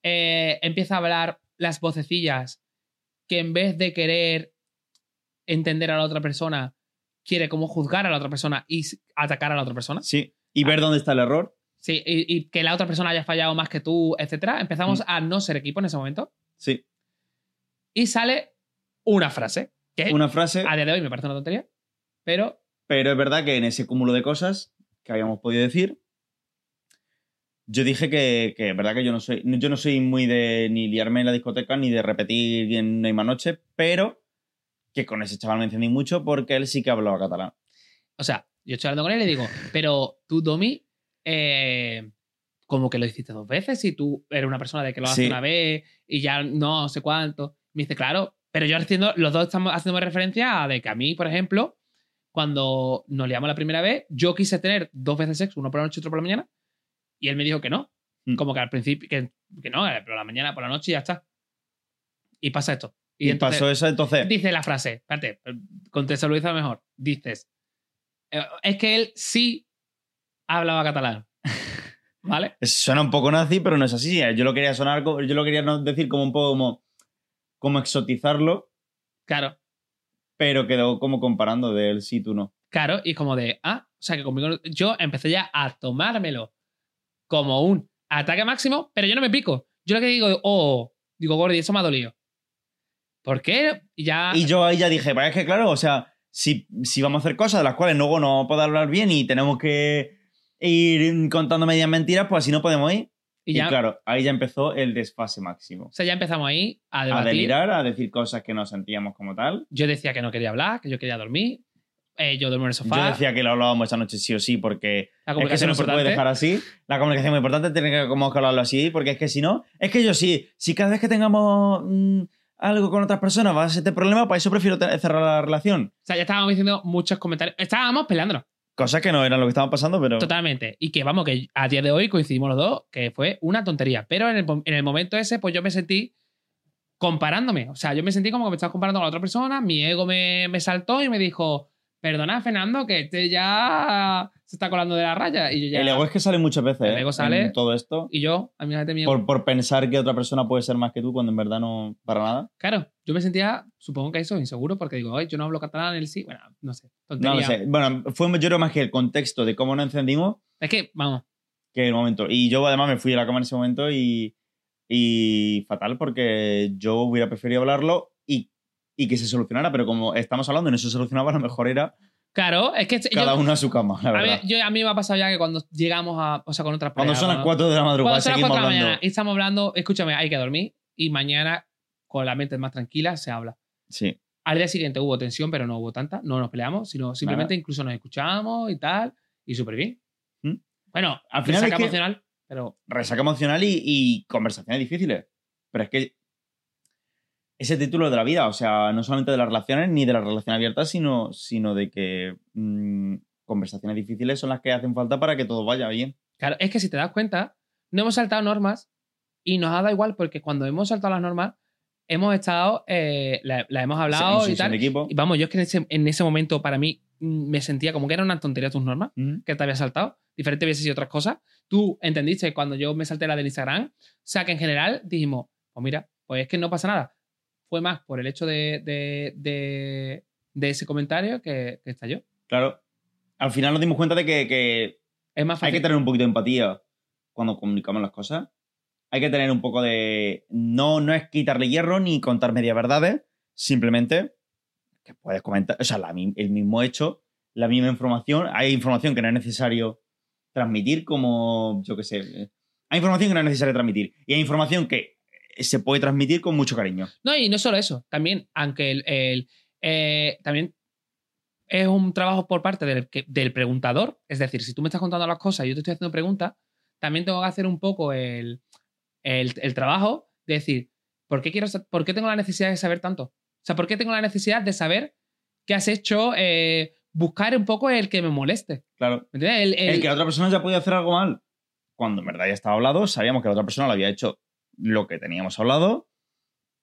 Eh, empieza a hablar las vocecillas que en vez de querer entender a la otra persona, quiere como juzgar a la otra persona y atacar a la otra persona. Sí. Y ver dónde está el error. Sí, y, y que la otra persona haya fallado más que tú, etcétera. Empezamos Mm. a no ser equipo en ese momento. Sí. Y sale una frase, que Una frase, a día de hoy me parece una tontería, pero pero es verdad que en ese cúmulo de cosas que habíamos podido decir, yo dije que, que es verdad que yo no soy, yo no soy muy de ni liarme en la discoteca ni de repetir en una misma noche, pero que con ese chaval me encendí mucho porque él sí que hablaba catalán. O sea, yo estoy hablando con él y le digo, pero tú, Domi, eh, como que lo hiciste dos veces y tú eres una persona de que lo hace Sí. una vez y ya no sé cuánto. Me dice, claro, pero yo haciendo, los dos estamos haciendo referencia a de que a mí, por ejemplo, cuando nos liamos la primera vez, yo quise tener dos veces sexo, uno por la noche y otro por la mañana, y él me dijo que no. Mm. Como que al principio, que, que no, por la mañana, por la noche y ya está. Y pasa esto. Y, entonces- pasó eso, entonces. Dice la frase, espérate, contextualiza mejor. Dices, eh, es que él sí hablaba catalán. ¿Vale? Suena un poco nazi, pero no es así. Yo lo quería sonar, yo lo quería decir como un poco como, como exotizarlo, Claro, pero quedó como comparando de él sí, tú no. claro. Y como de, ah, o sea que conmigo no- yo empecé ya a tomármelo como un ataque máximo, pero yo no me pico. Yo lo que digo, oh, digo, Gordy, eso me ha dolido. ¿Por qué? Y ya. Y yo ahí ya dije, pues es que claro, o sea, si, si vamos a hacer cosas de las cuales luego no puedo hablar bien y tenemos que ir contando medias mentiras, pues así no podemos ir. y Y, ya- claro, ahí ya empezó el desfase máximo. O sea, ya empezamos ahí a A debatir. delirar, a decir cosas que no sentíamos como tal. Yo decía que no quería hablar, que yo quería dormir. Eh, yo duermo en el sofá. Yo decía que lo hablábamos esta noche sí o sí, porque la es que eso comunicación no se puede dejar así. La comunicación es muy importante, tiene que, como hablarlo así, porque es que si no, es que yo sí, si cada vez que tengamos mm, algo con otras personas va a ser este problema, para eso prefiero cerrar la relación. O sea, ya estábamos diciendo muchos comentarios. Estábamos peleándonos. Cosas que no eran lo que estaban pasando, pero. Totalmente. Y que vamos, que a día de hoy coincidimos los dos, que fue una tontería. Pero en el, en el momento ese, pues yo me sentí comparándome. O sea, yo me sentí como que me estabas comparando con la otra persona, mi ego me, me saltó y me dijo, perdona, Fernando, que este ya se está colando de la raya. Y yo ya... El ego es que sale muchas veces. El ego ¿eh? sale- En todo esto. Y yo, a mí me Por, por pensar que otra persona puede ser más que tú cuando en verdad no para nada. Claro, yo me sentía, supongo que eso, inseguro, porque digo, "Ay, yo no hablo catalán, él sí. Bueno, no sé. No Tontería. lo sé. Bueno, fue yo creo más que el contexto de cómo nos encendimos Es que, vamos, que el momento. Y yo además me fui a la cama en ese momento y, y fatal porque yo hubiera preferido hablarlo y, que se solucionara, pero como estamos hablando y no se solucionaba, lo mejor era claro, es que yo- cada uno a su cama, la a, mí, verdad. yo- a mí me ha pasado ya que cuando llegamos a, o sea, con otras Cuando son las ¿no? 4 de la madrugada Cuando son las seguimos 4 de la hablando. mañana y estamos hablando, escúchame, hay que dormir y mañana con la mente más tranquila se habla. Sí. Al día siguiente hubo tensión, pero no hubo tanta, no nos peleamos, sino simplemente incluso nos escuchamos y tal, y súper bien. ¿Mm? Bueno, Al final resaca es que- emocional, pero resaca emocional y, y conversaciones difíciles. Pero es que ese título de la vida, o sea, no solamente de las relaciones ni de las relaciones abiertas, sino, sino de que mm, conversaciones difíciles son las que hacen falta para que todo vaya bien. claro, es que si te das cuenta, no hemos saltado normas y nos ha dado igual porque cuando hemos saltado las normas, hemos estado, eh, la, la hemos hablado y tal. equipo. Y vamos, yo es que en ese, en ese momento para mí mm, me sentía como que era una tontería tus normas. Mm. que te había saltado, diferentes veces y otras cosas. Tú entendiste cuando yo me salté la del Instagram. O sea que en general dijimos, pues mira, pues es que no pasa nada. Fue más por el hecho de, de, de, de ese comentario que, que estalló. Claro. Al final nos dimos cuenta de que, que Es más hay que tener un poquito de empatía cuando comunicamos las cosas. Hay que tener un poco de. No, no es quitarle hierro ni contar media verdades, simplemente que puedes comentar. O sea, la el mismo hecho, la misma información. Hay información que no es necesario transmitir, como yo qué sé. Hay información que no es necesario transmitir. Y hay información que se puede transmitir con mucho cariño. No, y no solo eso. También, aunque el, el, eh, también es un trabajo por parte del, del preguntador. Es decir, si tú me estás contando las cosas y yo te estoy haciendo preguntas, también tengo que hacer un poco el, el, el trabajo de decir, ¿por qué, quiero, ¿por qué tengo la necesidad de saber tanto? O sea, ¿por qué tengo la necesidad de saber qué has hecho? eh, buscar un poco el que me moleste. Claro. ¿Me entiendes? El- el- El que la otra persona ya podía hacer algo mal, cuando en verdad ya estaba hablado, sabíamos que la otra persona lo había hecho lo que teníamos hablado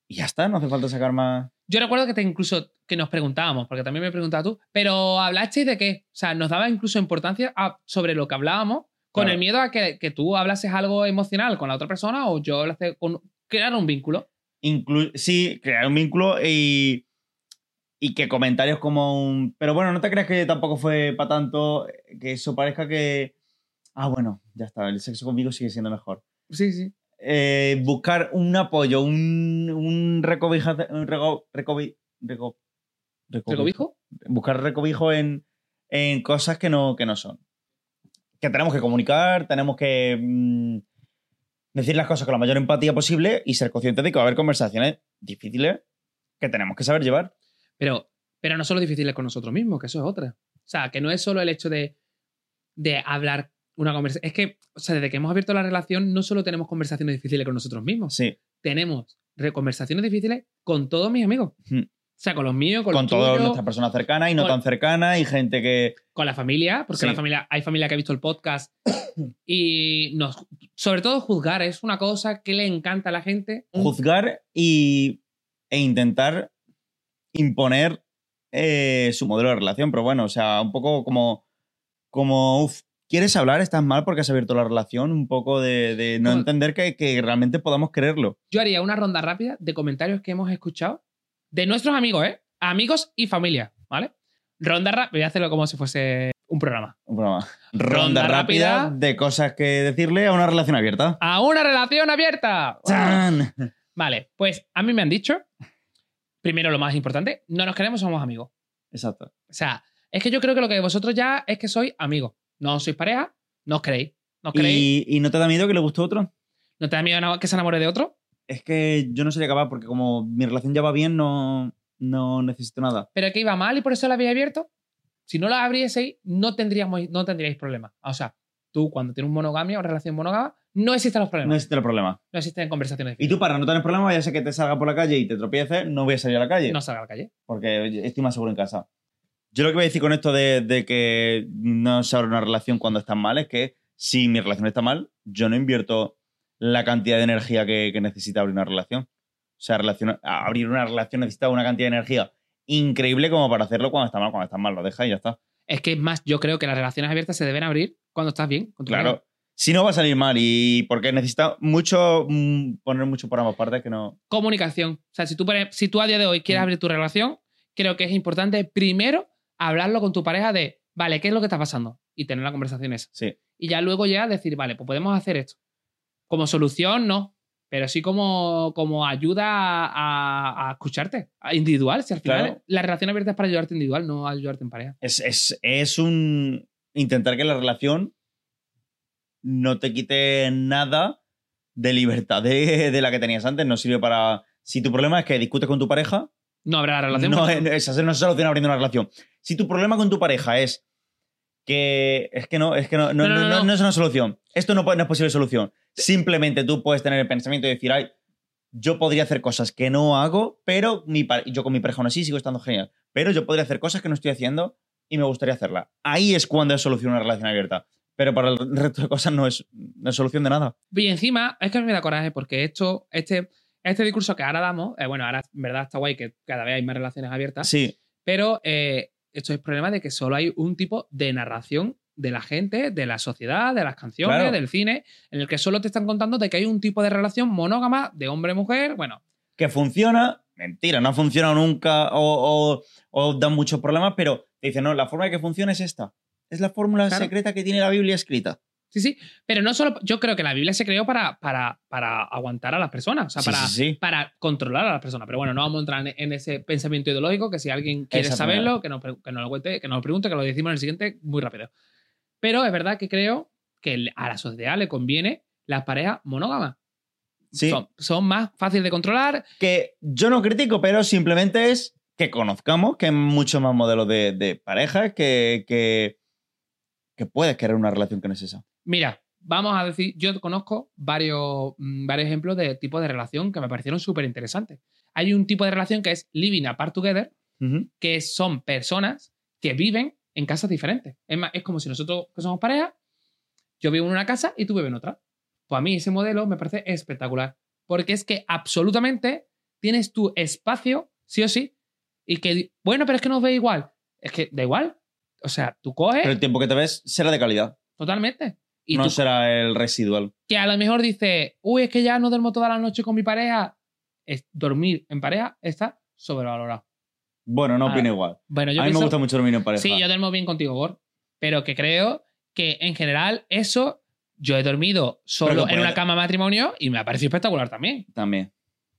y ya está, no hace falta sacar más. Yo recuerdo que te incluso que nos preguntábamos, porque también me preguntabas tú, pero ¿hablasteis de qué? O sea, nos daba incluso importancia a- sobre lo que hablábamos, con Claro. el miedo a que, que tú hablases algo emocional con la otra persona o yo hablase con crear un vínculo. Inclu- sí, crear un vínculo y, y que comentarios como un... Pero bueno, no te creas que tampoco fue para tanto que eso parezca que... Ah, bueno, ya está, el sexo conmigo sigue siendo mejor. Sí, sí. Eh, buscar un apoyo, un, un recobija... Un reco- recobi- reco- ¿Recobijo? buscar recobijo en, en cosas que no, que no son. Que tenemos que comunicar, tenemos que mm, decir las cosas con la mayor empatía posible y ser conscientes de que va a haber conversaciones difíciles que tenemos que saber llevar. Pero, pero no solo difíciles con nosotros mismos, que eso es otra. O sea, que no es solo el hecho de, de hablar una conversación. Es que, o sea, desde que hemos abierto la relación, no solo tenemos conversaciones difíciles con nosotros mismos, Sí, tenemos conversaciones difíciles con todos mis amigos. O sea, con los míos, con, Con todas nuestras personas cercanas y no Con- tan cercanas y gente que. con la familia, porque Sí. la familia, hay familia que ha visto el podcast y nos, sobre todo juzgar es una cosa que le encanta a la gente. juzgar y, e intentar imponer eh, su modelo de relación. Pero bueno, o sea, un poco como, como ¿quieres hablar? ¿Estás mal porque has abierto la relación? Un poco de, de no entender que, que realmente podamos creerlo. Yo haría una ronda rápida de comentarios que hemos escuchado de nuestros amigos, ¿eh? Amigos y familia, ¿vale? Ronda rápida, voy a hacerlo como si fuese un programa. Un programa. Ronda Ronda, rápida, rápida. de cosas que decirle a una relación abierta. ¡A una relación abierta! ¡Chan! Vale, pues a mí me han dicho, primero lo más importante, no nos queremos, somos amigos. Exacto. O sea, es que yo creo que lo que vosotros ya es que sois amigos. No sois pareja, no os queréis. No os queréis. ¿Y, ¿Y no te da miedo que le guste otro? ¿No te da miedo que se enamore de otro? Es que yo no sería capaz porque como mi relación ya va bien, no, no necesito nada. Pero que iba mal y por eso la habéis abierto. Si no la abrieseis, no tendríamos, no tendríais problemas. O sea, tú cuando tienes un monogamia o relación monógama, no existen los No problemas. existe el problema. No, existen conversaciones. Y tú, para no tener problemas, ya sé que te salga por la calle y te tropieces, no voy a salir a la calle. No salga a la calle. Porque estoy más seguro en casa. Yo lo que voy a decir con esto de, de que no se abre una relación cuando está mal es que si mi relación está mal, yo no invierto la cantidad de energía que, que necesita abrir una relación. O sea, relaciona- abrir una relación necesita una cantidad de energía increíble como para hacerlo cuando está mal. Cuando está mal, lo deja y ya está. Es que es más, yo creo que las relaciones abiertas se deben abrir cuando estás bien. con tu pareja. Claro. Si no va a salir mal y porque necesita mucho mm, poner mucho por ambas partes que no. Comunicación. O sea, si tú, si tú a día de hoy quieres Mm. abrir tu relación, creo que es importante primero hablarlo con tu pareja de, vale, ¿qué es lo que está pasando? Y tener la conversación esa. Sí. Y ya luego ya decir, vale, pues podemos hacer esto. Como solución, no. Pero sí como, como ayuda a, escucharte. a individual. Si al final Claro. la relación abierta es para ayudarte individual, no ayudarte en pareja. Es, es, es un. Intentar que la relación no te quite nada de libertad de, de la que tenías antes. No sirve para. Si tu problema es que discutes con tu pareja, No habrá relación. no, esa no se soluciona abriendo una relación. Si tu problema con tu pareja es que. Es que no, es que no, no, No, no, no, es una solución. Esto no, es posible solución. Simplemente tú puedes tener el pensamiento de decir, ay, yo podría hacer cosas que no hago, pero mi yo con mi pareja aún así sigo estando genial. Pero yo podría hacer cosas que no estoy haciendo y me gustaría hacerla. Ahí es cuando es solución una relación abierta. Pero para el resto de cosas no es, no es solución de nada. Y encima, es que me da coraje porque esto, este, este discurso que ahora damos, eh, bueno, ahora en verdad está guay que cada vez hay más relaciones abiertas, Sí, pero eh, esto es problema de que solo hay un tipo de narración de la gente, de la sociedad, de las canciones, Claro. del cine, en el que solo te están contando de que hay un tipo de relación monógama de hombre-mujer, bueno, que funciona, mentira, no ha funcionado nunca o, o, o da muchos problemas, pero te dicen, no, la forma de que funcione es esta. Es la fórmula Claro. secreta que tiene la Biblia escrita. Sí, sí, pero no solo, yo creo que la Biblia se creó para, para, para aguantar a las personas, o sea, Sí, para, sí, sí. para controlar a las personas. Pero bueno, no vamos a entrar en, en ese pensamiento ideológico, que si alguien quiere Esa saberlo, que nos, que nos lo cuente, que nos lo pregunte, que lo decimos en el siguiente muy rápido. Pero es verdad que creo que a la sociedad le conviene las parejas monógamas. Sí. Son, son más fáciles de controlar. Que yo no critico, pero simplemente es que conozcamos que hay muchos más modelos de, de parejas que, que, que puedes querer una relación que no es esa. Mira, vamos a decir, yo conozco varios, mm, varios ejemplos de tipos de relación que me parecieron súper interesantes. Hay un tipo de relación que es living apart together, que son personas que viven en casas diferentes. Es, más, es como si nosotros que somos pareja, yo vivo en una casa y tú vives en otra. Pues a mí ese modelo me parece espectacular. Porque es que absolutamente tienes tu espacio, sí o sí, y que, bueno, pero es que no ve igual. Es que da igual. O sea, tú coges Pero el tiempo que te ves será de calidad, totalmente. Y no tú, será el residual. que a lo mejor dices, uy, es que ya no duermo toda la noche con mi pareja. Es, dormir en pareja está sobrevalorado. Bueno, no Ah, opino igual. Bueno, yo a mí me gusta mucho dormir en pareja. Sí, yo duermo bien contigo, Gor. Pero que creo que en general eso, yo he dormido solo en una cama matrimonio y me ha parecido espectacular también. También.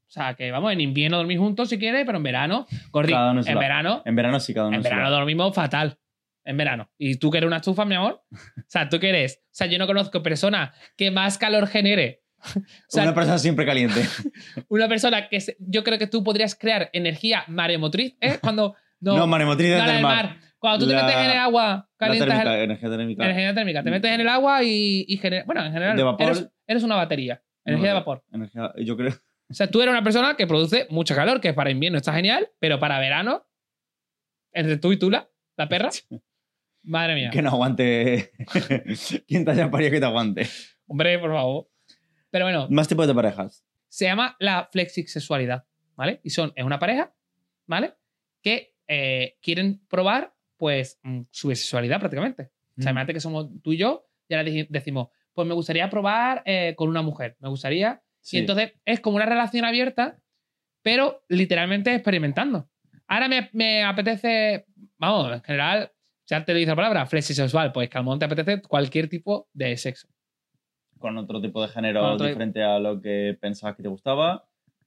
O sea, que vamos, en invierno dormir juntos si quieres, pero en verano, Gordi, en verano, En verano sí, cada uno en verano dormimos fatal. En verano. ¿Y tú que eres una estufa, mi amor? O sea, ¿tú qué eres? O sea, yo no conozco persona que más calor genere. O sea, Una persona siempre caliente. una persona que se- yo creo que tú podrías crear energía maremotriz, ¿eh? Cuando no, No, maremotriz no desde la el del mar. mar. Cuando tú te metes en el agua, La calientas el- térmica, energía térmica. Energía térmica. Te metes en el agua y, y genera. Bueno, en general. De vapor. Eres, eres una batería. Energía de vapor. Energía, yo creo. O sea, tú eres una persona que produce mucho calor, que para invierno está genial, pero para verano, entre tú y Tula, la perra, madre mía. Que no aguante. ¿Quién te haya parido que te aguante? Hombre, por favor. Pero bueno, Más tipos de parejas. se llama la flexisexualidad, ¿vale? Y son, es una pareja, ¿vale? Que eh, quieren probar, pues, mm, su bisexualidad prácticamente. O sea, Mm. imagínate que somos tú y yo, y ahora decimos, pues me gustaría probar eh, con una mujer, me gustaría. Sí. Y entonces es como una relación abierta, pero literalmente experimentando. Ahora me, me apetece, vamos, en general, ya te dice la palabra, flexisexual, pues que al momento te apetece cualquier tipo de sexo. Con otro tipo de género diferente a lo que pensabas que te gustaba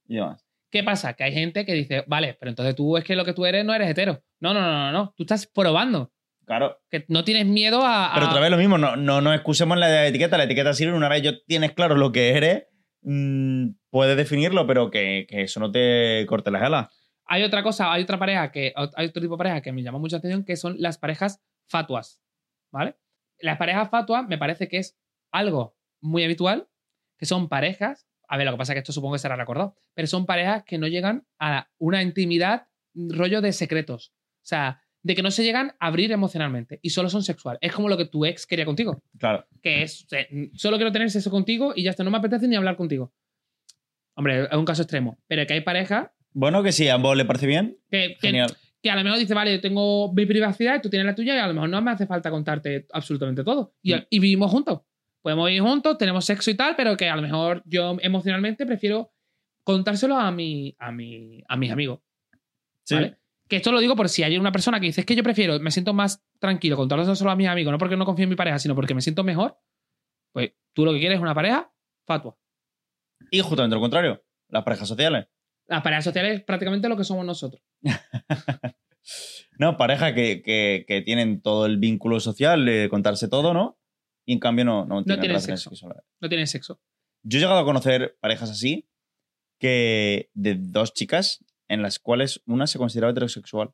y demás. ¿Qué pasa? Que hay gente que dice, vale, pero entonces tú es que lo que tú eres no eres hetero. No, no, no, no, no. Tú estás probando. Claro. Que no tienes miedo a. a- Pero otra vez lo mismo, no, no, no excusemos la etiqueta. La etiqueta sirve una vez yo tienes claro lo que eres, mm, puedes definirlo, pero que, que eso no te corte las alas. Hay otra cosa, hay otra pareja que. Hay otro tipo de pareja que me llama mucha atención, que son las parejas fatuas. ¿Vale? Las parejas fatuas me parece que es algo muy habitual, que son parejas. A ver, lo que pasa es que esto supongo que será recordado, pero son parejas que no llegan a una intimidad rollo de secretos. O sea, de que no se llegan a abrir emocionalmente y solo son sexual. Es como lo que tu ex quería contigo. Claro. que es, o sea, solo quiero tener sexo contigo y ya está, no me apetece ni hablar contigo. Hombre, es un caso extremo, pero que hay parejas Bueno, que si a ambos le parece bien, que, que, genial. que a lo mejor dice, vale, yo tengo mi privacidad y tú tienes la tuya y a lo mejor no me hace falta contarte absolutamente todo. Y, Mm. y vivimos juntos. Podemos vivir juntos, tenemos sexo y tal, pero que a lo mejor yo emocionalmente prefiero contárselo a, mi, a, mi, a mis amigos. Sí. ¿vale? Que esto lo digo por si hay una persona que dice, es que yo prefiero, me siento más tranquilo contárselo solo a mis amigos, no porque no confío en mi pareja, sino porque me siento mejor, pues tú lo que quieres es una pareja fatua. Y justamente lo contrario, las parejas sociales. Las parejas sociales es prácticamente lo que somos nosotros. No, parejas que, que- que tienen todo el vínculo social de contarse todo, ¿no? Y en cambio no, no tienen tienen sexo. sexuales. No tienen sexo. Yo he llegado a conocer parejas así, que de dos chicas en las cuales una se consideraba heterosexual,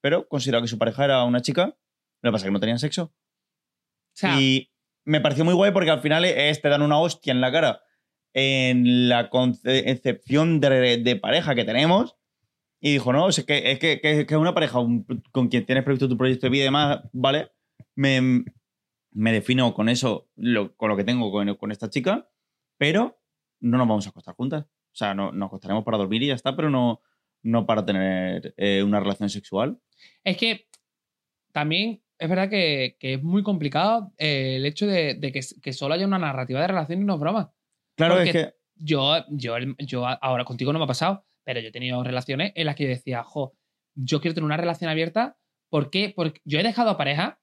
pero consideraba que su pareja era una chica, lo que pasa es que no tenían sexo. O sea, Y me pareció muy guay porque al final es, te dan una hostia en la cara en la concepción de, de pareja que tenemos. Y dijo, no, es que es que, que- es una pareja con quien tienes previsto tu proyecto de vida y demás, ¿vale? Me, me defino con eso, lo- con lo que tengo con, con esta chica, pero no nos vamos a acostar juntas. O sea, no, nos acostaremos para dormir y ya está, pero no, no para tener eh, una relación sexual. es que también es verdad que, que es muy complicado eh, el hecho de, de que, que solo haya una narrativa de relación y no es broma. Claro, Porque- es que Yo, yo, yo ahora contigo no me ha pasado, pero yo he tenido relaciones en las que yo decía, jo, yo quiero tener una relación abierta. ¿Por qué? Porque yo he dejado a pareja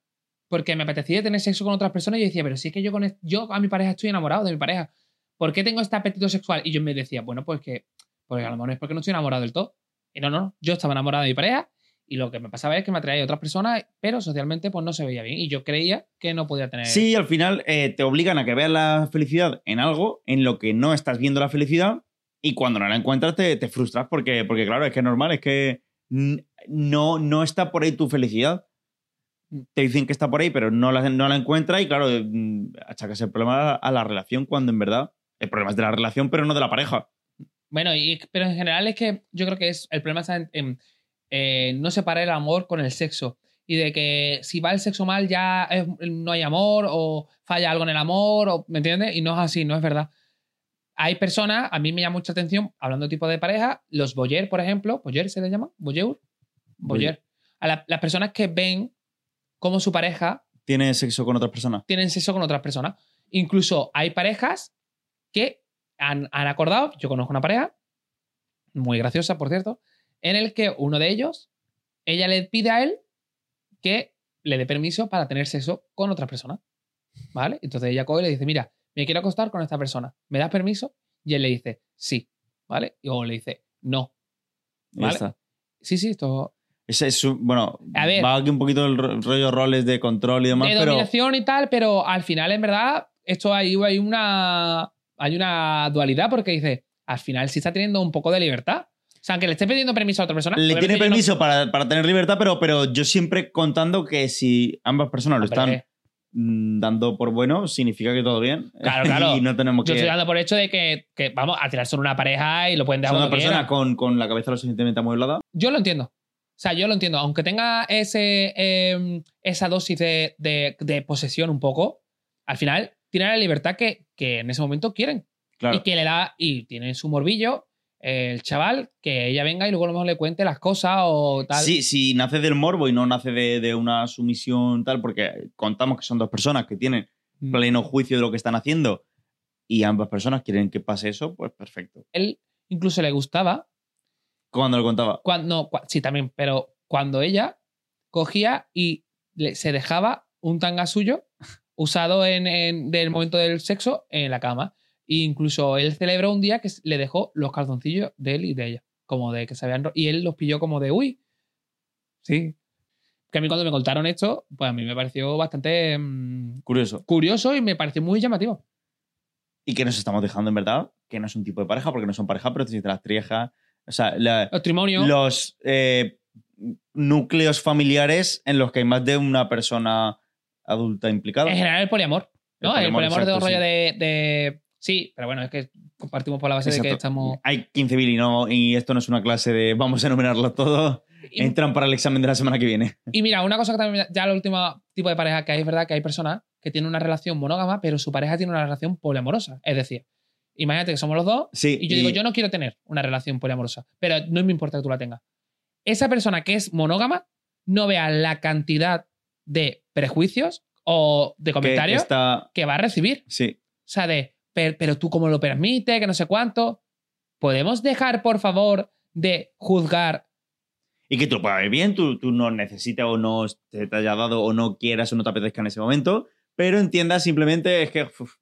porque me apetecía tener sexo con otras personas y yo decía, pero si es que yo, con yo a mi pareja estoy enamorado de mi pareja. ¿Por qué tengo este apetito sexual? Y yo me decía, bueno, pues que porque a lo mejor es porque no estoy enamorado del todo. Y no, no, no. Yo estaba enamorado de mi pareja y lo que me pasaba es que me atraía a otras personas, pero socialmente pues no se veía bien. Y yo creía que no podía tener. Sí, al final eh, te obligan a que veas la felicidad en algo en lo que no estás viendo la felicidad y cuando no la encuentras te, te frustras porque, porque, claro, es que es normal, es que mm, no, no está por ahí tu felicidad. Te dicen que está por ahí, pero no la, no la encuentras y, claro, mm, achacas el problema a la relación cuando en verdad el problema es de la relación, pero no de la pareja. Bueno, y, pero en general es que yo creo que es el problema está en, en, eh, no separar el amor con el sexo. Y de que si va el sexo mal ya es- no hay amor o falla algo en el amor, o, ¿me entiendes? Y no es así, no es verdad. Hay personas, a mí me llama mucha atención, hablando de tipo de pareja, los boyer, por ejemplo, boyer se le llama, boyeur, boyer. A la- las personas que ven cómo su pareja Tienes sexo con otras personas. tienen sexo con otras personas. Incluso hay parejas que han, han acordado, yo conozco una pareja, muy graciosa, por cierto, en el que uno de ellos, ella le pide a él que le dé permiso para tener sexo con otra persona. ¿Vale? Entonces ella coge y le dice, mira, me quiero acostar con esta persona, ¿me das permiso? Y él le dice, sí, ¿vale? Y luego le dice, no. Vale. Sí, sí, esto... Ese es bueno, A ver. va aquí un poquito el ro- rollo roles de control y demás, de pero dominación y tal, pero al final, en verdad, esto hay, hay una hay una dualidad porque dice, al final sí está teniendo un poco de libertad. O sea, aunque le esté pidiendo permiso a otra persona. Le tiene yo no- permiso para, para tener libertad, pero, pero yo siempre contando que si ambas personas lo están mm, dando por bueno significa que todo bien. Claro, claro. y no tenemos Yo que. estoy dando por hecho de que, que, vamos, al final son una pareja y lo pueden dejar Son una persona con, con la cabeza lo suficientemente amueblada. Yo lo entiendo. O sea, yo lo entiendo. Aunque tenga ese, eh, esa dosis de, de- de posesión un poco, al final tiene la libertad que, que en ese momento quieren. Claro. Y que le da, y tiene su morbillo, el chaval, que ella venga y luego a lo mejor le cuente las cosas o tal. Sí, si nace del morbo y no nace de, de una sumisión tal, porque contamos que son dos personas que tienen Mm. pleno juicio de lo que están haciendo y ambas personas quieren que pase eso, pues perfecto. Él incluso le gustaba Cuando lo contaba. cuando, cua- sí, también, pero cuando ella cogía y le- se dejaba un tanga suyo usado en, en- del momento del sexo en la cama. E incluso él celebró un día que le dejó los calzoncillos de él y de ella, como de que se habían Y él los pilló como de, uy, sí. Que a mí cuando me contaron esto, pues a mí me pareció bastante mm, Curioso. curioso y me pareció muy llamativo. Y que nos estamos dejando en verdad, que no es un tipo de pareja, porque no son pareja, pero existen las triejas. O sea, la- Matrimonio. los eh, núcleos familiares en los que hay más de una persona adulta implicada. En general, el poliamor. ¿no? El El poliamor, de un rollo sí. de, de- Sí, pero bueno, es que compartimos por la base de que estamos. Hay 15.000 y, no, y esto no es una clase de vamos a enumerarlo todo. Y, Entran para el examen de la semana que viene. y mira, una cosa que también. Ya el último tipo de pareja que hay, es verdad que hay personas que tienen una relación monógama, pero su pareja tiene una relación poliamorosa. Es decir, imagínate que somos los dos Sí, y yo digo, yo no quiero tener una relación poliamorosa, pero no me importa que tú la tengas. Esa persona que es monógama no vea la cantidad de prejuicios o de que comentarios que, va a recibir. sí, O sea, de, "Per- pero tú cómo lo permite, que no sé cuánto. ¿Podemos dejar, por favor, de juzgar? y que tú lo puedas ver bien, tú, tú no necesites o no te, te haya dado o no quieras o no te apetezca en ese momento, pero entiendas simplemente es que uf,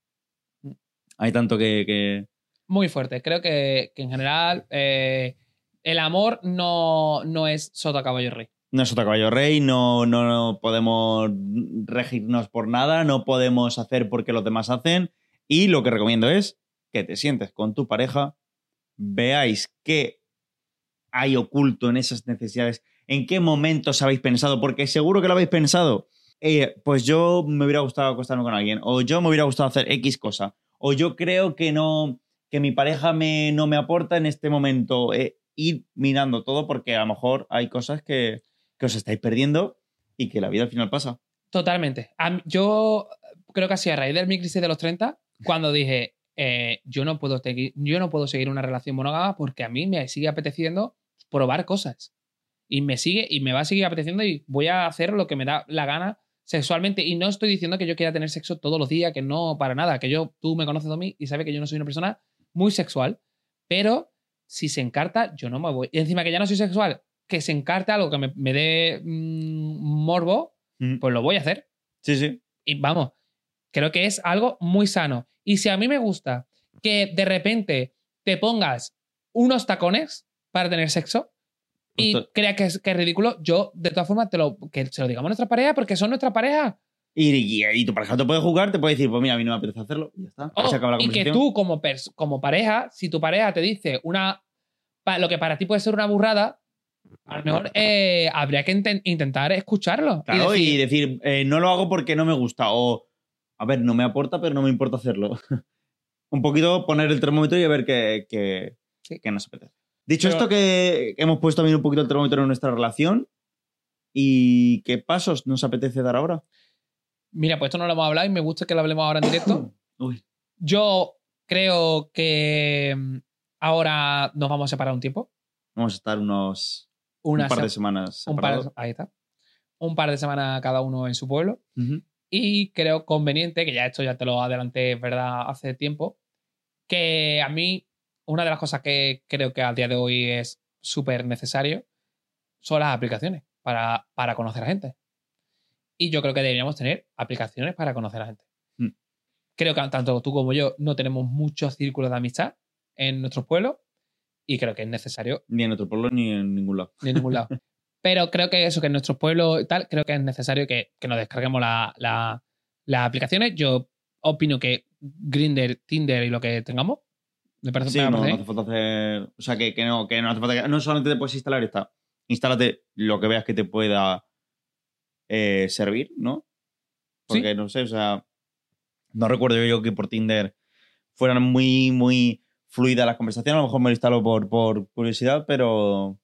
hay tanto que, que- Muy fuerte. Creo que, que en general eh, el amor no, no es sota caballo rey. no es otro caballo rey, no, no, no podemos regirnos por nada, no podemos hacer porque los demás hacen y lo que recomiendo es que te sientes con tu pareja, veáis qué hay oculto en esas necesidades, en qué momentos habéis pensado, porque seguro que lo habéis pensado. Eh, pues yo me hubiera gustado acostarme con alguien, o yo me hubiera gustado hacer X cosa, o yo creo que no, que mi pareja me, no me aporta en este momento. Eh, ir mirando todo porque a lo mejor hay cosas que, que os estáis perdiendo y que la vida al final pasa. Totalmente. Yo creo que así a raíz de mi crisis de los 30, cuando dije, eh, yo, no puedo yo no puedo seguir una relación monógama porque a mí me sigue apeteciendo probar cosas. Y me sigue y me va a seguir apeteciendo y voy a hacer lo que me da la gana sexualmente. Y no estoy diciendo que yo quiera tener sexo todos los días, que no para nada, que yo, tú me conoces a mí y sabes que yo no soy una persona muy sexual, pero si se encarta, yo no me voy. Y encima que ya no soy sexual, que se encarte algo que me, me dé mm, morbo, pues lo voy a hacer. Sí, sí. Y vamos, creo que es algo muy sano. Y si a mí me gusta que de repente te pongas unos tacones para tener sexo y Justo. creas que es, que es ridículo, yo de todas formas te lo, que se lo digamos a nuestra pareja porque son nuestra pareja. Y, y, y tu pareja te puede jugar, te puede decir, pues mira, a mí no me apetece hacerlo. Y ya está. Oh, se acaba la y que tú como, como pareja, si tu pareja te dice una lo que para ti puede ser una burrada, a lo mejor eh, habría que inten- intentar escucharlo. Claro, y y decir, decir, eh, no lo hago porque no me gusta. O, a ver, no me aporta, pero no me importa hacerlo. Un poquito poner el termómetro y a ver qué, qué, Sí. qué nos apetece. Dicho Pero- esto, que hemos puesto también un poquito el termómetro en nuestra relación. ¿Y qué pasos nos apetece dar ahora? Mira, pues esto no lo hemos hablado y me gusta que lo hablemos ahora en directo. Uy, Yo creo que mm, ahora nos vamos a separar un tiempo. vamos a estar unos Una un par de se- semanas un par de- ahí está. Un par de semanas cada uno en su pueblo. Ujú. Y creo conveniente, que ya esto ya te lo adelanté, verdad, hace tiempo, que a mí una de las cosas que creo que al día de hoy es súper necesario son las aplicaciones para, para conocer a gente. Y yo creo que deberíamos tener aplicaciones para conocer a gente. Mm. Creo que tanto tú como yo no tenemos muchos círculos de amistad en nuestros pueblos y creo que es necesario Ni en otro pueblo ni en ningún lado. de ningún lado. Pero creo que eso, que en nuestros pueblos y tal, creo que es necesario que, que nos descarguemos la- la- las aplicaciones. Yo opino que Grinder, Tinder y lo que tengamos, me parece, Sí, me no, hace falta hacer. O sea, que, que no, que no hace falta que- No solamente te puedes instalar esta. Instálate lo que veas que te pueda eh, servir, ¿no? Porque no sé, o sea, no recuerdo yo que por Tinder fueran muy, muy fluidas las conversaciones. A lo mejor me lo instalo por, por curiosidad, pero,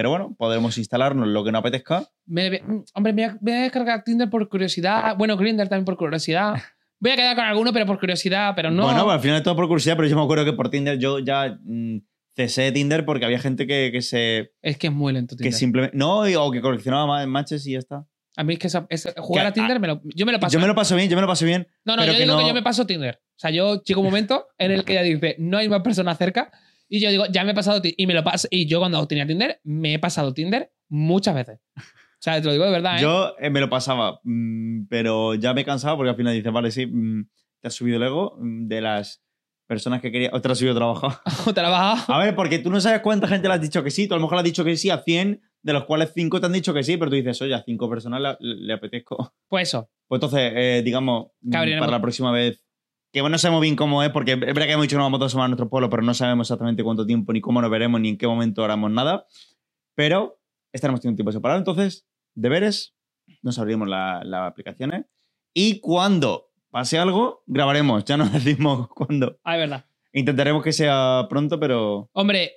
pero bueno, podremos instalarnos lo que no apetezca. Me- mm, hombre, me voy, a, me voy a descargar Tinder por curiosidad. Bueno, Grindr también por curiosidad. Voy a quedar con alguno, pero por curiosidad, pero no. Bueno, al final de todo por curiosidad, pero yo me acuerdo que por Tinder yo ya mm, cesé Tinder porque había gente que, que se. Es que es muy lento que Tinder. simplemente. No, o que coleccionaba ma- matches y ya está. A mí es que esa- esa- jugar Que- a Tinder me lo, yo me lo paso. Yo me lo paso bien, yo me lo paso bien. no, no, yo que digo que no- yo me paso Tinder. O sea, yo llega un momento en el que ella dice, no hay más personas cerca. Y yo digo, ya me he pasado y me lo paso. Y yo cuando tenía Tinder, me he pasado Tinder muchas veces. O sea, te lo digo de verdad, ¿eh? Yo eh, me lo pasaba, mm, pero ya me he cansado porque al final dices, vale, sí, mm, te has subido el ego mm, de las personas que quería. O te has subido trabajo. has bajado. A ver, porque tú no sabes cuánta gente le has dicho que sí. Tú a lo mejor le has dicho que sí a 100, de los cuales 5 te han dicho que sí, pero tú dices, oye, a 5 personas le, le apetezco. Pues eso. Pues entonces, eh, digamos, para la próxima vez, que bueno, no sabemos bien cómo es, porque es verdad que hemos dicho que nos vamos dos semanas a nuestro pueblo, pero no sabemos exactamente cuánto tiempo, ni cómo nos veremos, ni en qué momento haremos nada. Pero estaremos teniendo un tiempo separado. Entonces, deberes, nos abriremos la- las aplicaciones. Y cuando pase algo, grabaremos. Ya no decimos cuándo. Ah, es verdad. Intentaremos que sea pronto, pero Hombre,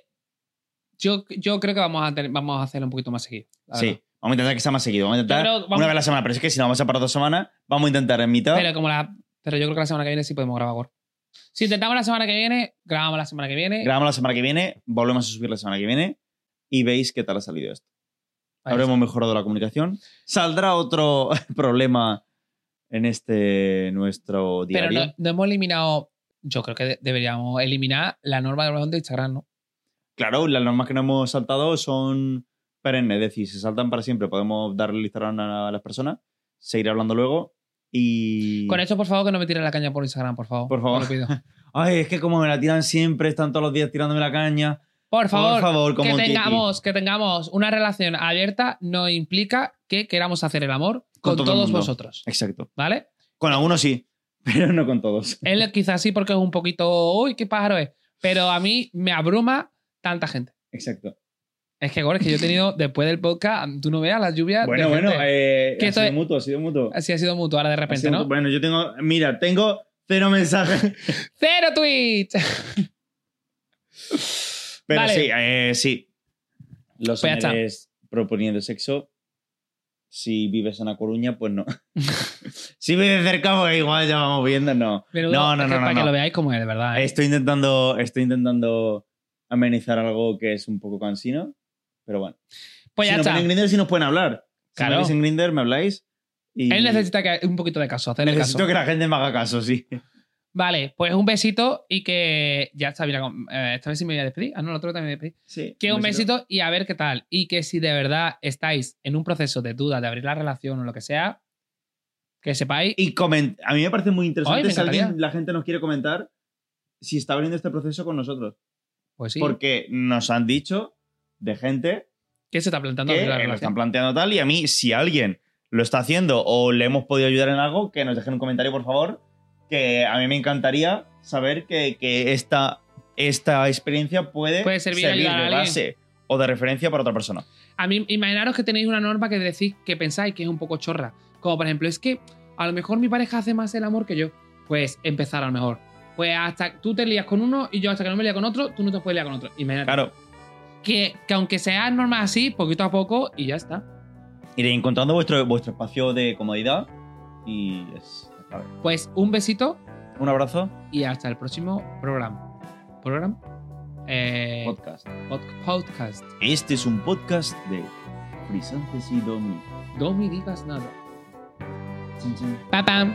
yo, yo creo que vamos a, tener- vamos a hacerlo un poquito más seguido. la sí. verdad. Vamos a intentar que sea más seguido. Vamos a intentar creo- vamos- una vez a la semana. Pero es que si nos vamos a separar dos semanas, vamos a intentar en mitad. Pero, como la, pero yo creo que la semana que viene sí podemos grabar. Gor. Si intentamos la semana que viene, grabamos la semana que viene. Grabamos la semana que viene, volvemos a subir la semana que viene y veis qué tal ha salido esto. Ahí Habremos mejorado la comunicación. Saldrá otro problema en este nuestro Pero diario. no, no hemos eliminado. Yo creo que de- deberíamos eliminar la norma de de Instagram, ¿no? Claro, las normas que no hemos saltado son perennes, es decir, se saltan para siempre. Podemos darle el Instagram a las personas, seguir hablando luego y... Con esto, por favor, que no me tiren la caña por Instagram, por favor. Por favor. Lo pido. Ay, es que como me la tiran siempre, están todos los días tirándome la caña. Por favor, Por favor, como que tengamos, que tengamos una relación abierta no implica que queramos hacer el amor con, Con todo el todos vosotros. Exacto. ¿Vale? Con algunos sí, pero no con todos. Él quizás sí porque es un poquito, uy, qué pájaro es. Pero a mí me abruma tanta gente. Exacto. Es que, Gor, es que yo he tenido, después del podcast, tú no veas las lluvias. Bueno, de bueno, eh, ha sido es- mutuo, ha sido mutuo. Así ha sido mutuo ahora de repente, ¿no? mutuo. Bueno, yo tengo, mira, tengo cero mensajes. ¡Cero tweets! Pero Vale. sí, eh, sí. Los Pues señores proponiendo sexo. Si vives en La Coruña, pues no. si vives cerca, pues igual ya vamos viendo, no. No, no, no, no, Para que lo veáis como es, de verdad. ¿eh? Estoy intentando, estoy intentando amenizar algo que es un poco cansino, pero bueno. Pues ya si nos está. ven en Grindr, si nos pueden hablar. Si Claro. me veis en Grindr, me habláis. Y Él necesita que, un poquito de caso, hacerle necesito caso. que la gente me haga caso, sí. Vale, pues un besito y que ya está, mira, eh, esta vez sí me voy a despedir. Ah, no, el otro también me voy a despedir. sí Que un besito y a ver qué tal. Y que si de verdad estáis en un proceso de duda de abrir la relación o lo que sea, que sepáis. Y coment a mí me parece muy interesante me si alguien, la gente nos quiere comentar si está abriendo este proceso con nosotros. Pues sí. Porque nos han dicho de gente ¿Qué se está planteando que la eh, lo están planteando tal y a mí, si alguien lo está haciendo o le hemos podido ayudar en algo, que nos dejen un comentario, por favor, que a mí me encantaría saber que, que esta, esta experiencia puede, Puede servir servir de base o de referencia para otra persona. A mí, imaginaros que tenéis una norma que decís que pensáis que es un poco chorra. Como por ejemplo, es que a lo mejor mi pareja hace más el amor que yo. Pues empezar a lo mejor. Pues hasta tú te lías con uno y yo hasta que no me lía con otro, tú no te puedes liar con otro. Imagínate. Claro, Que, que aunque sean normas así, poquito a poco y ya está. iréis encontrando vuestro, vuestro espacio de comodidad y es clave. Pues un besito Un abrazo, y hasta el próximo programa. ¿Programa? Eh, podcast. pod- podcast. Este es un podcast de Frisantes y Domi. No me digas nada. Chin, chin. Pa, pam.